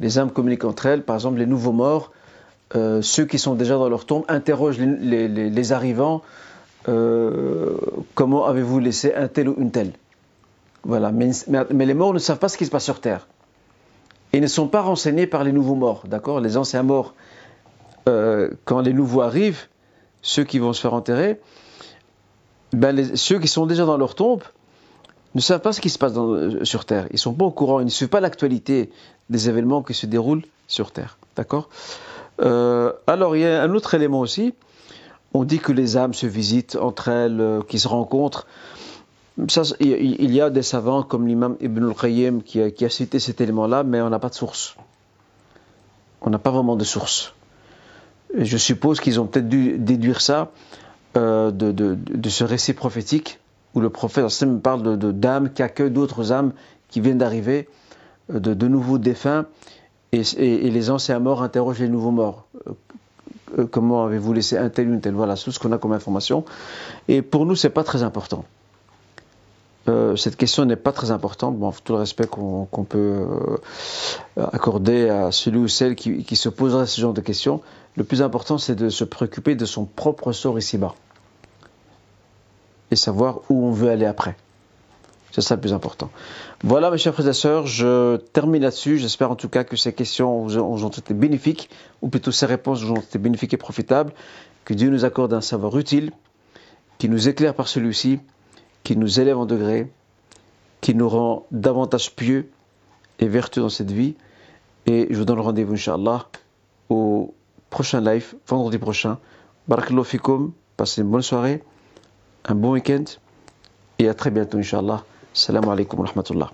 Les âmes communiquent entre elles, par exemple les nouveaux morts, euh, ceux qui sont déjà dans leur tombe interrogent les, arrivants comment avez-vous laissé un tel ou une telle? Voilà, mais, les morts ne savent pas ce qui se passe sur Terre. Ils ne sont pas renseignés par les nouveaux morts, d'accord? Les anciens morts, euh, quand les nouveaux arrivent, ceux qui vont se faire enterrer, ben ceux qui sont déjà dans leur tombe ne savent pas ce qui se passe euh, sur Terre. Ils ne sont pas au courant, ils ne suivent pas l'actualité des événements qui se déroulent sur Terre, d'accord? Euh, Alors il y a un autre élément aussi. On dit que les âmes se visitent entre elles, qui se rencontrent il y a des savants comme l'imam Ibn al-Qayyim qui, a cité cet élément-là, mais on n'a pas de source. On n'a pas vraiment de source. je suppose qu'ils ont peut-être dû déduire ça euh, de, ce récit prophétique où le prophète parle de, d'âmes qui accueillent d'autres âmes qui viennent d'arriver, euh, de, nouveaux défunts, et, les anciens morts interrogent les nouveaux morts. Euh, comment avez-vous laissé un tel ou une telle? Voilà, c'est tout ce qu'on a comme information. Et pour nous, c'est pas très important. Euh, cette question n'est pas très importante, bon, tout le respect qu'on peut euh, accorder à celui ou celle qui, se posera ce genre de questions. Le plus important, c'est de se préoccuper de son propre sort ici-bas et savoir où on veut aller après. C'est ça le plus important. Voilà, mes chers frères et sœurs, je termine là-dessus. J'espère en tout cas que ces questions ont été bénéfiques, ou plutôt ces réponses ont été bénéfiques et profitables. Que Dieu nous accorde un savoir utile, qui nous éclaire par celui-ci qui nous élève en degré, qui nous rend davantage pieux et vertueux dans cette vie. Et je vous donne rendez-vous, Inch'Allah, au prochain live, vendredi prochain. Barakallahu passez une bonne soirée, un bon week-end, et à très bientôt, Inch'Allah. Salam alaikum wa rahmatullah.